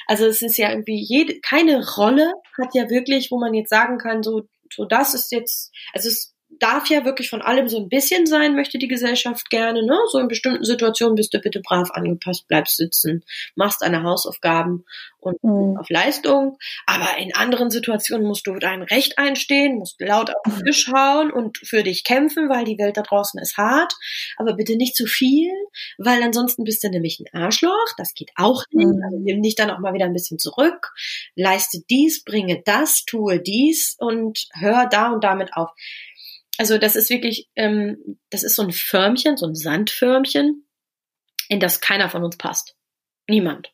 S2: Also es ist ja irgendwie jede, keine Rolle hat ja wirklich, wo man jetzt sagen kann, so, so das ist jetzt, also es darf ja wirklich von allem so ein bisschen sein, möchte die Gesellschaft gerne. Ne? So in bestimmten Situationen bist du bitte brav angepasst, bleibst sitzen, machst deine Hausaufgaben und mhm. auf Leistung. Aber in anderen Situationen musst du dein Recht einstehen, musst laut auf den Tisch hauen und für dich kämpfen, weil die Welt da draußen ist hart. Aber bitte nicht zu viel, weil ansonsten bist du nämlich ein Arschloch. Das geht auch nicht. Mhm. Also nimm dich dann auch mal wieder ein bisschen zurück. Leiste dies, bringe das, tue dies und hör da und damit auf. Also das ist wirklich, ähm, das ist so ein Förmchen, so ein Sandförmchen, in das keiner von uns passt. Niemand.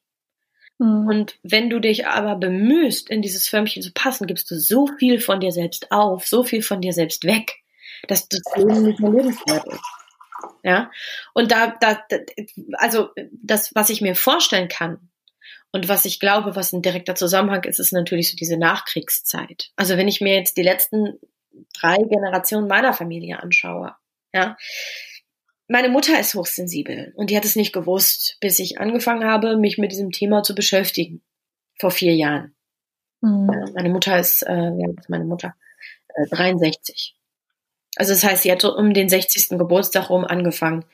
S2: Mhm. Und wenn du dich aber bemühst, in dieses Förmchen zu passen, gibst du so viel von dir selbst auf, so viel von dir selbst weg, dass das Leben nicht mehr lebenswert ist. Ja. Und da, da, also das, was ich mir vorstellen kann, und was ich glaube, was ein direkter Zusammenhang ist, ist natürlich so diese Nachkriegszeit. Also wenn ich mir jetzt die letzten drei Generationen meiner Familie anschaue, ja, meine Mutter ist hochsensibel und die hat es nicht gewusst, bis ich angefangen habe, mich mit diesem Thema zu beschäftigen. Vor vier Jahren. Mhm. Meine Mutter ist, äh, ja, meine Mutter, äh, 63. Also das heißt, sie hat so um den 60. Geburtstag rum angefangen,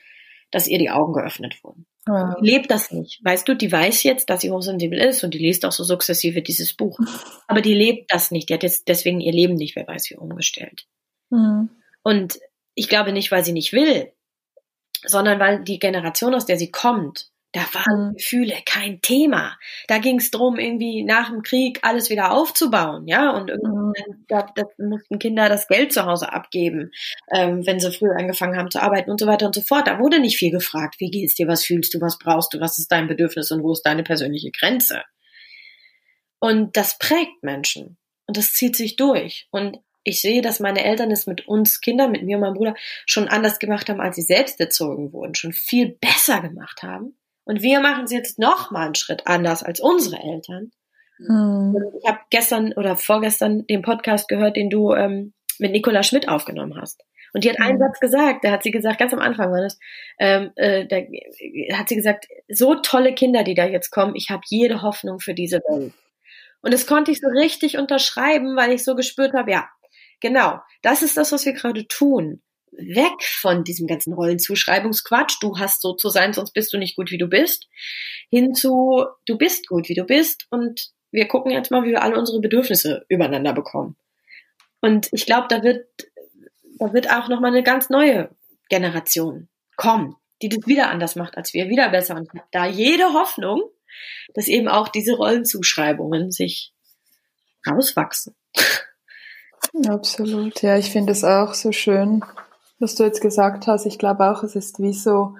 S2: dass ihr die Augen geöffnet wurden. Ja. Die lebt das nicht. Weißt du, die weiß jetzt, dass sie hochsensibel ist und die liest auch so sukzessive dieses Buch. Aber die lebt das nicht. Die hat jetzt deswegen ihr Leben nicht, wer weiß wie, umgestellt. Mhm. Und ich glaube nicht, weil sie nicht will, sondern weil die Generation, aus der sie kommt, da waren mhm. Gefühle kein Thema. Da ging es darum, irgendwie nach dem Krieg alles wieder aufzubauen, ja. Und irgendwann mhm. da, da mussten Kinder das Geld zu Hause abgeben, ähm, wenn sie früh angefangen haben zu arbeiten und so weiter und so fort. Da wurde nicht viel gefragt. Wie geht's dir? Was fühlst du? Was brauchst du? Was ist dein Bedürfnis und wo ist deine persönliche Grenze? Und das prägt Menschen. Und das zieht sich durch. Und ich sehe, dass meine Eltern es mit uns Kindern, mit mir und meinem Bruder, schon anders gemacht haben, als sie selbst erzogen wurden, schon viel besser gemacht haben. Und wir machen es jetzt noch mal einen Schritt anders als unsere Eltern. Mhm. Ich habe gestern oder vorgestern den Podcast gehört, den du ähm, mit Nicola Schmidt aufgenommen hast. Und die hat einen hm. Satz gesagt, da hat sie gesagt, ganz am Anfang war das, ähm, äh, da hat sie gesagt, so tolle Kinder, die da jetzt kommen, ich habe jede Hoffnung für diese Welt. Und das konnte ich so richtig unterschreiben, weil ich so gespürt habe, ja, genau, das ist das, was wir gerade tun weg von diesem ganzen Rollenzuschreibungsquatsch, du hast so zu sein, sonst bist du nicht gut, wie du bist, hin zu, du bist gut, wie du bist und wir gucken jetzt mal, wie wir alle unsere Bedürfnisse übereinander bekommen. Und ich glaube, da wird, da wird auch nochmal eine ganz neue Generation kommen, die das wieder anders macht als wir, wieder besser. Und da jede Hoffnung, dass eben auch diese Rollenzuschreibungen sich rauswachsen.
S1: Absolut, ja, ich finde es auch so schön, was du jetzt gesagt hast. Ich glaube auch, es ist wie so,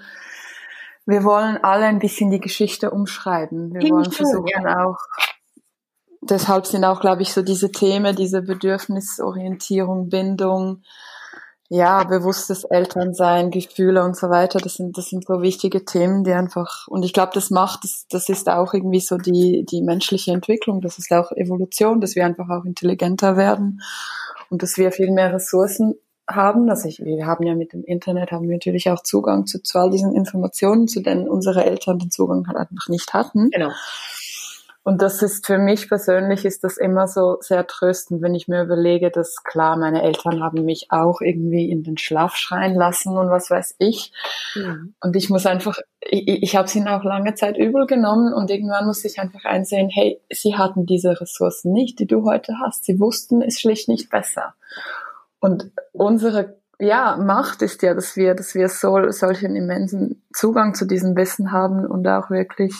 S1: wir wollen alle ein bisschen die Geschichte umschreiben. Wir wollen versuchen ja. auch, deshalb sind auch, glaube ich, so diese Themen, diese Bedürfnisorientierung, Bindung, ja, bewusstes Elternsein, Gefühle und so weiter, das sind, das sind so wichtige Themen, die einfach, und ich glaube, das macht, das, das ist auch irgendwie so die, die menschliche Entwicklung, das ist auch Evolution, dass wir einfach auch intelligenter werden und dass wir viel mehr Ressourcen haben. Also ich, wir haben ja mit dem Internet haben wir natürlich auch Zugang zu, zu all diesen Informationen, zu denen unsere Eltern den Zugang halt einfach nicht hatten. Genau. Und das ist für mich persönlich ist das immer so sehr tröstend, wenn ich mir überlege, dass klar, meine Eltern haben mich auch irgendwie in den Schlaf schreien lassen und was weiß ich. Mhm. Und ich muss einfach, ich, ich habe es ihnen auch lange Zeit übel genommen und irgendwann muss ich einfach einsehen, hey, sie hatten diese Ressourcen nicht, die du heute hast. Sie wussten es schlicht nicht besser. Und unsere ja, Macht ist ja, dass wir, dass wir so, solchen immensen Zugang zu diesem Wissen haben und auch wirklich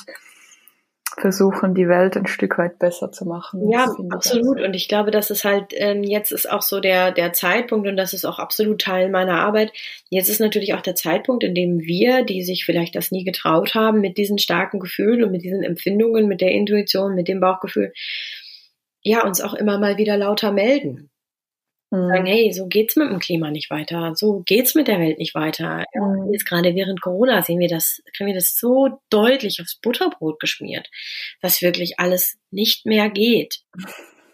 S1: versuchen, die Welt ein Stück weit besser zu machen.
S2: Ja, absolut. Und ich glaube, dass es halt, ähm, jetzt ist auch so der, der Zeitpunkt und das ist auch absolut Teil meiner Arbeit. Jetzt ist natürlich auch der Zeitpunkt, in dem wir, die sich vielleicht das nie getraut haben, mit diesen starken Gefühlen und mit diesen Empfindungen, mit der Intuition, mit dem Bauchgefühl, ja, uns auch immer mal wieder lauter melden. Mhm. Sagen, hey, so geht's mit dem Klima nicht weiter, so geht's mit der Welt nicht weiter. Mhm. Jetzt gerade während Corona sehen wir das, kriegen wir das so deutlich aufs Butterbrot geschmiert, was wirklich alles nicht mehr geht.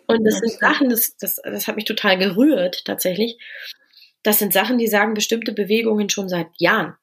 S2: Und das sind Sachen, das, das, das hat mich total gerührt, tatsächlich. Das sind Sachen, die sagen bestimmte Bewegungen schon seit Jahren.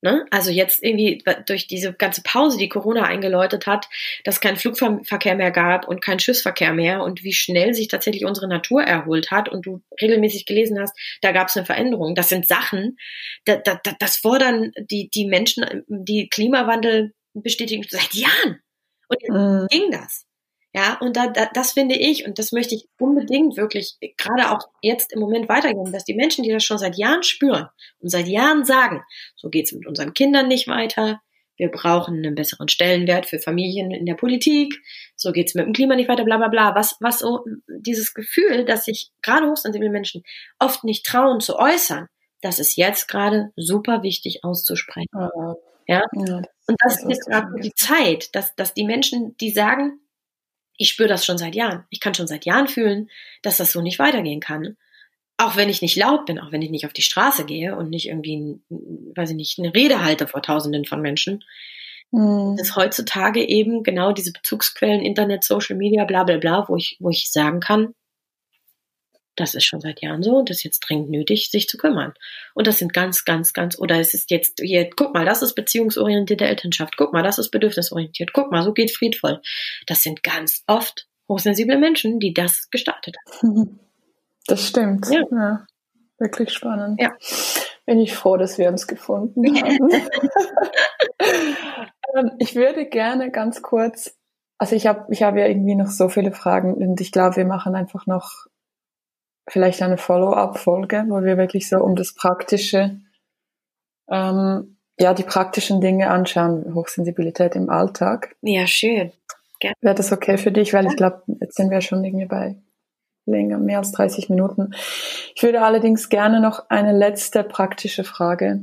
S2: Ne? Also jetzt irgendwie durch diese ganze Pause, die Corona eingeläutet hat, dass kein Flugverkehr mehr gab und kein Schiffsverkehr mehr und wie schnell sich tatsächlich unsere Natur erholt hat und du regelmäßig gelesen hast, da gab es eine Veränderung. Das sind Sachen, da, da, das fordern die, die Menschen, die Klimawandel bestätigen seit Jahren. Und jetzt mhm. ging das. Ja, und da, da, das finde ich, und das möchte ich unbedingt wirklich gerade auch jetzt im Moment weitergeben, dass die Menschen, die das schon seit Jahren spüren und seit Jahren sagen, so geht's mit unseren Kindern nicht weiter, wir brauchen einen besseren Stellenwert für Familien in der Politik, so geht's mit dem Klima nicht weiter, bla bla bla. Was, was so dieses Gefühl, dass sich gerade hochsensible Menschen oft nicht trauen zu äußern, das ist jetzt gerade super wichtig auszusprechen. Ja. ja. Und das, das ist gerade die Zeit, dass, dass die Menschen, die sagen, ich spüre das schon seit Jahren. Ich kann schon seit Jahren fühlen, dass das so nicht weitergehen kann. Auch wenn ich nicht laut bin, auch wenn ich nicht auf die Straße gehe und nicht irgendwie, weiß ich nicht, eine Rede halte vor Tausenden von Menschen, mhm. ist heutzutage eben genau diese Bezugsquellen, Internet, Social Media, bla bla bla, wo ich, wo ich sagen kann, das ist schon seit Jahren so und das ist jetzt dringend nötig, sich zu kümmern. Und das sind ganz, ganz, ganz, oder es ist jetzt hier, guck mal, das ist beziehungsorientierte Elternschaft, guck mal, das ist bedürfnisorientiert, guck mal, so geht friedvoll. Das sind ganz oft hochsensible Menschen, die das gestartet haben.
S1: Das stimmt. Ja. ja. Wirklich spannend. Ja. Bin ich froh, dass wir uns gefunden haben. Ähm, ich würde gerne ganz kurz, also ich habe ich hab ja irgendwie noch so viele Fragen und ich glaube, wir machen einfach noch vielleicht eine Follow-up-Folge, wo wir wirklich so um das Praktische, ähm, ja, die praktischen Dinge anschauen, Hochsensibilität im Alltag.
S2: Ja, schön.
S1: Wäre das okay für dich? Weil ja. ich glaube, jetzt sind wir schon irgendwie bei länger, mehr als 30 Minuten. Ich würde allerdings gerne noch eine letzte praktische Frage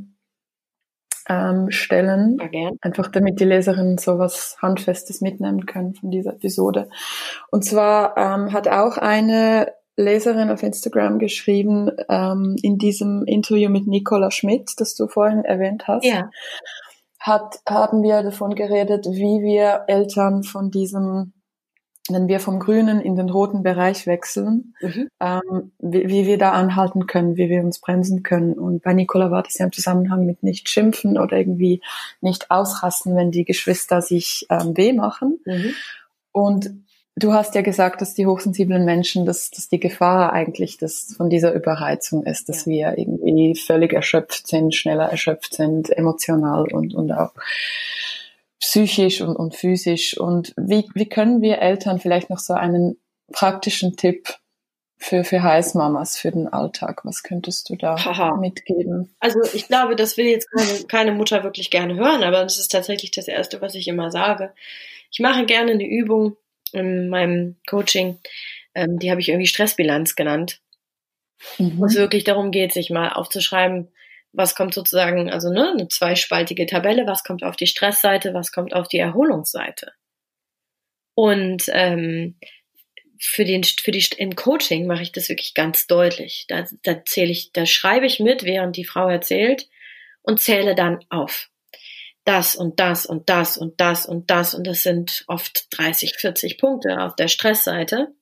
S1: ähm, stellen. Ja, einfach damit die Leserinnen so was Handfestes mitnehmen können von dieser Episode. Und zwar ähm, hat auch eine Leserin auf Instagram geschrieben, ähm, in diesem Interview mit Nicola Schmidt, das du vorhin erwähnt hast,
S2: ja.
S1: hat, haben wir davon geredet, wie wir Eltern von diesem wenn wir vom grünen in den roten Bereich wechseln, mhm. ähm, wie, wie, wir da anhalten können, wie wir uns bremsen können. Und bei Nicola war das ja im Zusammenhang mit nicht schimpfen oder irgendwie nicht ausrasten, wenn die Geschwister sich ähm, weh machen. Mhm. Und du hast ja gesagt, dass die hochsensiblen Menschen, dass, dass die Gefahr eigentlich das von dieser Überreizung ist, dass ja. wir irgendwie völlig erschöpft sind, schneller erschöpft sind, emotional und, und auch psychisch und, und physisch. Und wie, wie können wir Eltern vielleicht noch so einen praktischen Tipp für, für Heißmamas, für den Alltag? Was könntest du da Haha. mitgeben?
S2: Also ich glaube, das will jetzt keine, keine Mutter wirklich gerne hören, aber das ist tatsächlich das Erste, was ich immer sage. Ich mache gerne eine Übung in meinem Coaching, ähm, die habe ich irgendwie Stressbilanz genannt. Mhm. Wo es wirklich darum geht, sich mal aufzuschreiben, was kommt sozusagen, also ne, eine zweispaltige Tabelle, was kommt auf die Stressseite, was kommt auf die Erholungsseite. Und ähm, für den für die im Coaching mache ich das wirklich ganz deutlich. Da, da zähle ich, da schreibe ich mit, während die Frau erzählt und zähle dann auf. Das und das und das und das und das und das sind oft 30, 40 Punkte auf der Stressseite.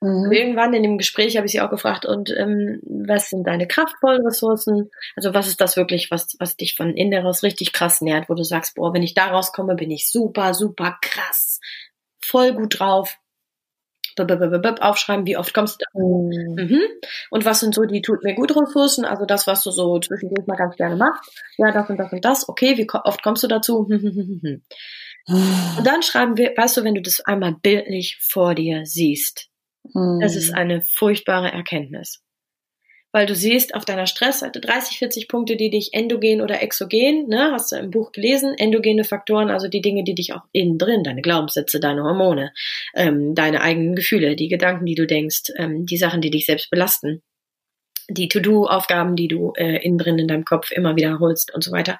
S2: Mhm. Irgendwann in dem Gespräch habe ich sie auch gefragt, und ähm, was sind deine kraftvollen Ressourcen? Also was ist das wirklich, was, was dich von innen heraus richtig krass nährt, wo du sagst, boah, wenn ich da rauskomme, bin ich super, super krass, voll gut drauf. Aufschreiben, wie oft kommst du? Mhm. Mhm. Und was sind so die tut mir gut Ressourcen? Also das, was du so zwischendurch mal ganz gerne machst. Ja, das und das und das. Okay, wie oft kommst du dazu? und dann schreiben wir, weißt du, wenn du das einmal bildlich vor dir siehst, das ist eine furchtbare Erkenntnis. Weil du siehst auf deiner Stressseite 30, 40 Punkte, die dich endogen oder exogen, ne, hast du im Buch gelesen, endogene Faktoren, also die Dinge, die dich auch innen drin, deine Glaubenssätze, deine Hormone, ähm, deine eigenen Gefühle, die Gedanken, die du denkst, ähm, die Sachen, die dich selbst belasten, die To-Do-Aufgaben, die du äh, innen drin in deinem Kopf immer wiederholst und so weiter.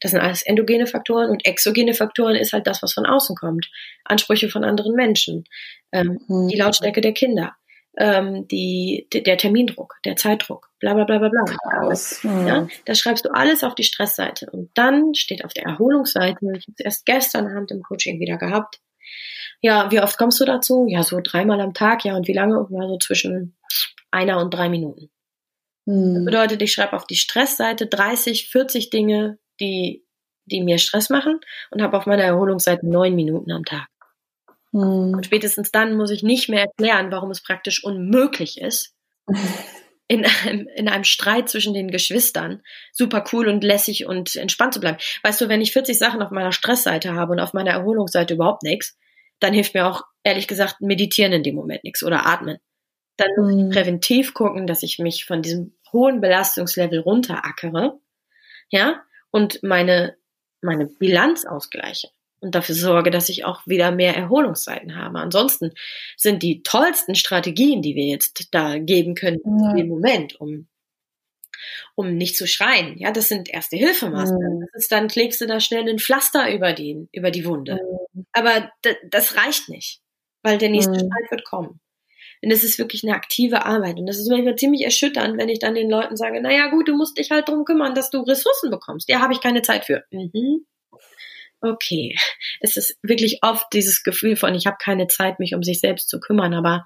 S2: Das sind alles endogene Faktoren und exogene Faktoren ist halt das, was von außen kommt. Ansprüche von anderen Menschen, ähm, mhm. die Lautstärke der Kinder, ähm, die, der Termindruck, der Zeitdruck, bla bla bla bla bla. Alles, mhm. ja, das schreibst du alles auf die Stressseite. Und dann steht auf der Erholungsseite, ich habe es erst gestern Abend im Coaching wieder gehabt, ja, wie oft kommst du dazu? Ja, so dreimal am Tag, ja, und wie lange? Ja, so zwischen einer und drei Minuten. Mhm. Das bedeutet, ich schreibe auf die Stressseite 30, 40 Dinge, die, die mir Stress machen und habe auf meiner Erholungsseite neun Minuten am Tag. Mhm. Und spätestens dann muss ich nicht mehr erklären, warum es praktisch unmöglich ist, in einem, in einem Streit zwischen den Geschwistern super cool und lässig und entspannt zu bleiben. Weißt du, wenn ich 40 Sachen auf meiner Stressseite habe und auf meiner Erholungsseite überhaupt nichts, dann hilft mir auch ehrlich gesagt meditieren in dem Moment nichts oder atmen dann muss ich mhm. präventiv gucken, dass ich mich von diesem hohen Belastungslevel runterackere, ja, und meine, meine Bilanz ausgleiche und dafür sorge, dass ich auch wieder mehr Erholungszeiten habe. Ansonsten sind die tollsten Strategien, die wir jetzt da geben können ja. dem Moment, um um nicht zu schreien. Ja, das sind erste Hilfemaßnahmen. Mhm. Das ist dann klebst du da schnell ein Pflaster über die über die Wunde. Mhm. Aber das reicht nicht, weil der nächste mhm. Streit wird kommen. Und das ist wirklich eine aktive Arbeit. Und das ist manchmal ziemlich erschütternd, wenn ich dann den Leuten sage, naja gut, du musst dich halt drum kümmern, dass du Ressourcen bekommst. Ja, habe ich keine Zeit für. Mhm. Okay. Es ist wirklich oft dieses Gefühl von, ich habe keine Zeit, mich um sich selbst zu kümmern, aber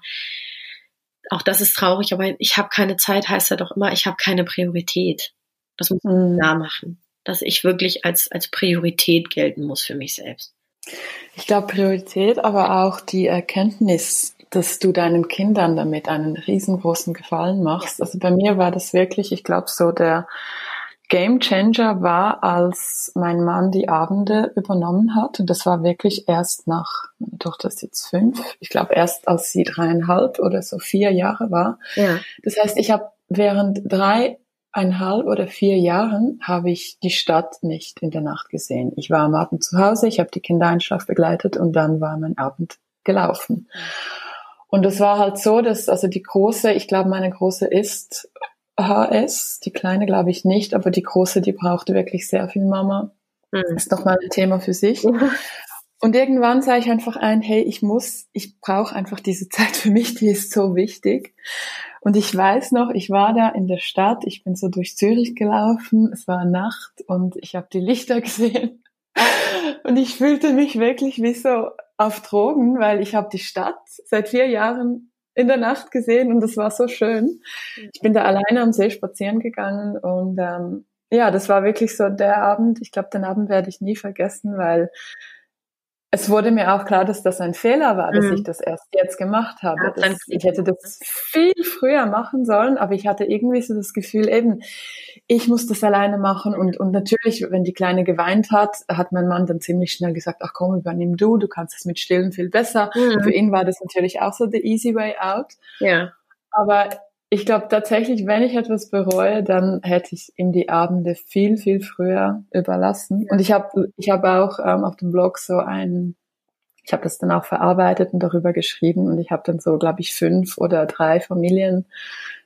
S2: auch das ist traurig, aber ich habe keine Zeit heißt ja doch immer, ich habe keine Priorität. Das muss man mhm. klar machen, dass ich wirklich als, als Priorität gelten muss für mich selbst.
S1: Ich glaube Priorität, aber auch die Erkenntnis, dass du deinen Kindern damit einen riesengroßen Gefallen machst. Also bei mir war das wirklich, ich glaube, so der Game Changer war, als mein Mann die Abende übernommen hat. Und das war wirklich erst nach, meine Tochter ist jetzt fünf, ich glaube erst als sie dreieinhalb oder so vier Jahre war. Ja. Das heißt, ich habe während dreieinhalb oder vier Jahren habe ich die Stadt nicht in der Nacht gesehen. Ich war am Abend zu Hause, ich habe die Kinder Einschlaf begleitet und dann war mein Abend gelaufen. Und es war halt so, dass also die große, ich glaube, meine große ist HS, die kleine glaube ich nicht, aber die große, die brauchte wirklich sehr viel Mama. Mhm. Ist noch mal ein Thema für sich. Und irgendwann sah ich einfach ein, hey, ich muss, ich brauche einfach diese Zeit für mich, die ist so wichtig. Und ich weiß noch, ich war da in der Stadt, ich bin so durch Zürich gelaufen, es war Nacht und ich habe die Lichter gesehen. Und ich fühlte mich wirklich wie so auf Drogen, weil ich habe die Stadt seit vier Jahren in der Nacht gesehen und das war so schön. Ich bin da alleine am See spazieren gegangen und ähm, ja, das war wirklich so der Abend. Ich glaube, den Abend werde ich nie vergessen, weil es wurde mir auch klar, dass das ein Fehler war, dass mhm. ich das erst jetzt gemacht habe. Ja, das, ich hätte das viel früher machen sollen, aber ich hatte irgendwie so das Gefühl, eben, ich muss das alleine machen. Und, und natürlich, wenn die Kleine geweint hat, hat mein Mann dann ziemlich schnell gesagt, ach komm, übernimm du, du kannst es mit Stillen viel besser. Mhm. Für ihn war das natürlich auch so the easy way out. Ja. Aber ich glaube tatsächlich, wenn ich etwas bereue, dann hätte ich ihm die Abende viel, viel früher überlassen. Und ich habe ich hab auch ähm, auf dem Blog so ein, ich habe das dann auch verarbeitet und darüber geschrieben. Und ich habe dann so, glaube ich, fünf oder drei Familien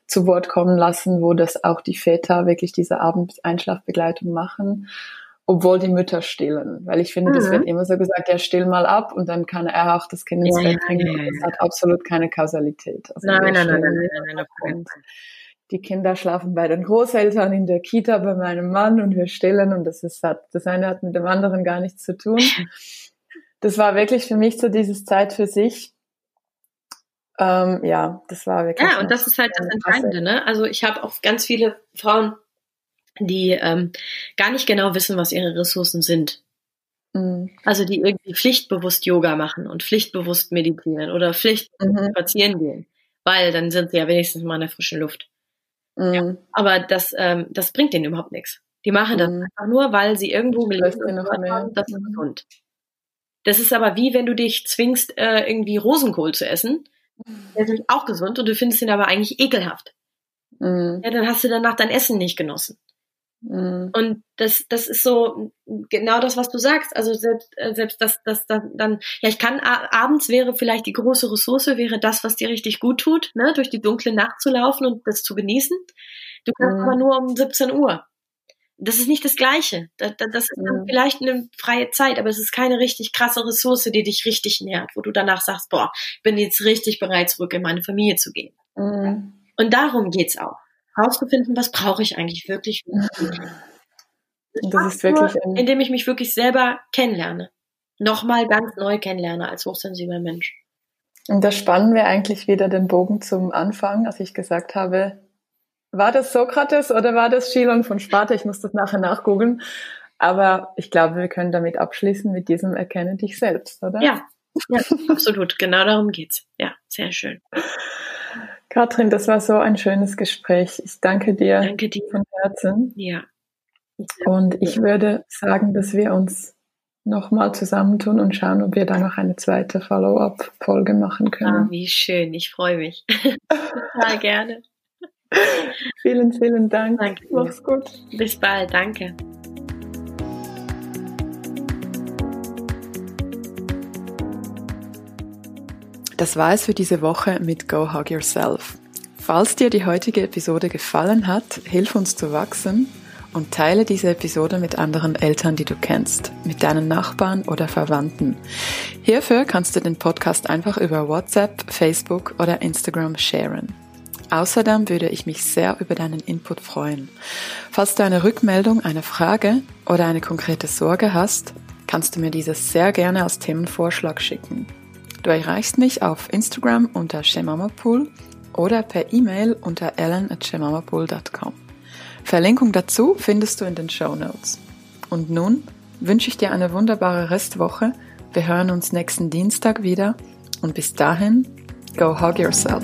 S1: zu Wort kommen lassen, wo das auch die Väter wirklich diese Abendeinschlafbegleitung machen obwohl die Mütter stillen. Weil ich finde, mhm. das wird immer so gesagt, ja, still mal ab und dann kann er auch das Kind ins ja, Bett bringen. Ja, ja, das hat absolut keine Kausalität.
S2: Also nein, nein, nein, nein, nein, nein, nein,
S1: Die Kinder schlafen bei den Großeltern in der Kita bei meinem Mann und wir stillen und das ist, das eine hat mit dem anderen gar nichts zu tun. Das war wirklich für mich so dieses Zeit für sich. Ähm, ja, das war wirklich.
S2: Ja, und das ist halt das Entscheidende, ne? Also ich habe auch ganz viele Frauen die ähm, gar nicht genau wissen, was ihre Ressourcen sind. Mhm. Also die irgendwie pflichtbewusst Yoga machen und pflichtbewusst meditieren oder pflichtbewusst mhm. spazieren gehen, weil dann sind sie ja wenigstens mal in der frischen Luft. Mhm. Ja, aber das, ähm, das bringt denen überhaupt nichts. Die machen das mhm. einfach nur, weil sie irgendwo gelesen haben, das ist mhm. gesund. Das ist aber wie, wenn du dich zwingst, äh, irgendwie Rosenkohl zu essen. Der ist auch gesund und du findest ihn aber eigentlich ekelhaft. Mhm. Ja, dann hast du danach dein Essen nicht genossen. Mhm. Und das, das ist so genau das, was du sagst. Also selbst, äh, selbst das, das, das dann, ja, ich kann abends wäre vielleicht die große Ressource, wäre das, was dir richtig gut tut, ne, durch die dunkle Nacht zu laufen und das zu genießen. Du kannst mhm. aber nur um 17 Uhr. Das ist nicht das Gleiche. Das, das ist dann mhm. vielleicht eine freie Zeit, aber es ist keine richtig krasse Ressource, die dich richtig nährt, wo du danach sagst, boah, bin jetzt richtig bereit, zurück in meine Familie zu gehen. Mhm. Und darum geht's auch rauszufinden, was brauche ich eigentlich wirklich. Das ist wirklich nur, indem ich mich wirklich selber kennenlerne. Nochmal ganz neu kennenlerne als hochsensibler Mensch.
S1: Und da spannen wir eigentlich wieder den Bogen zum Anfang, als ich gesagt habe, war das Sokrates oder war das Schilon von Sparta? Ich muss das nachher nachgoogeln. Aber ich glaube, wir können damit abschließen mit diesem Erkenne dich selbst, oder?
S2: Ja, ja absolut. Genau darum geht's. Ja, sehr schön.
S1: Katrin, das war so ein schönes Gespräch. Ich danke dir,
S2: danke dir.
S1: von Herzen.
S2: Ja.
S1: Und ich würde sagen, dass wir uns nochmal zusammentun und schauen, ob wir da noch eine zweite Follow-up-Folge machen können.
S2: Ah, wie schön, ich freue mich. Total gerne.
S1: vielen, vielen Dank.
S2: Danke. Mach's gut. Bis bald, danke.
S1: Das war es für diese Woche mit Go Hug Yourself. Falls dir die heutige Episode gefallen hat, hilf uns zu wachsen und teile diese Episode mit anderen Eltern, die du kennst, mit deinen Nachbarn oder Verwandten. Hierfür kannst du den Podcast einfach über WhatsApp, Facebook oder Instagram sharen. Außerdem würde ich mich sehr über deinen Input freuen. Falls du eine Rückmeldung, eine Frage oder eine konkrete Sorge hast, kannst du mir dieses sehr gerne als Themenvorschlag schicken. Du erreichst mich auf Instagram unter shemamapool oder per E-Mail unter ellen@shemamapool.com. Verlinkung dazu findest du in den Show Notes. Und nun wünsche ich dir eine wunderbare Restwoche. Wir hören uns nächsten Dienstag wieder und bis dahin, go hug yourself.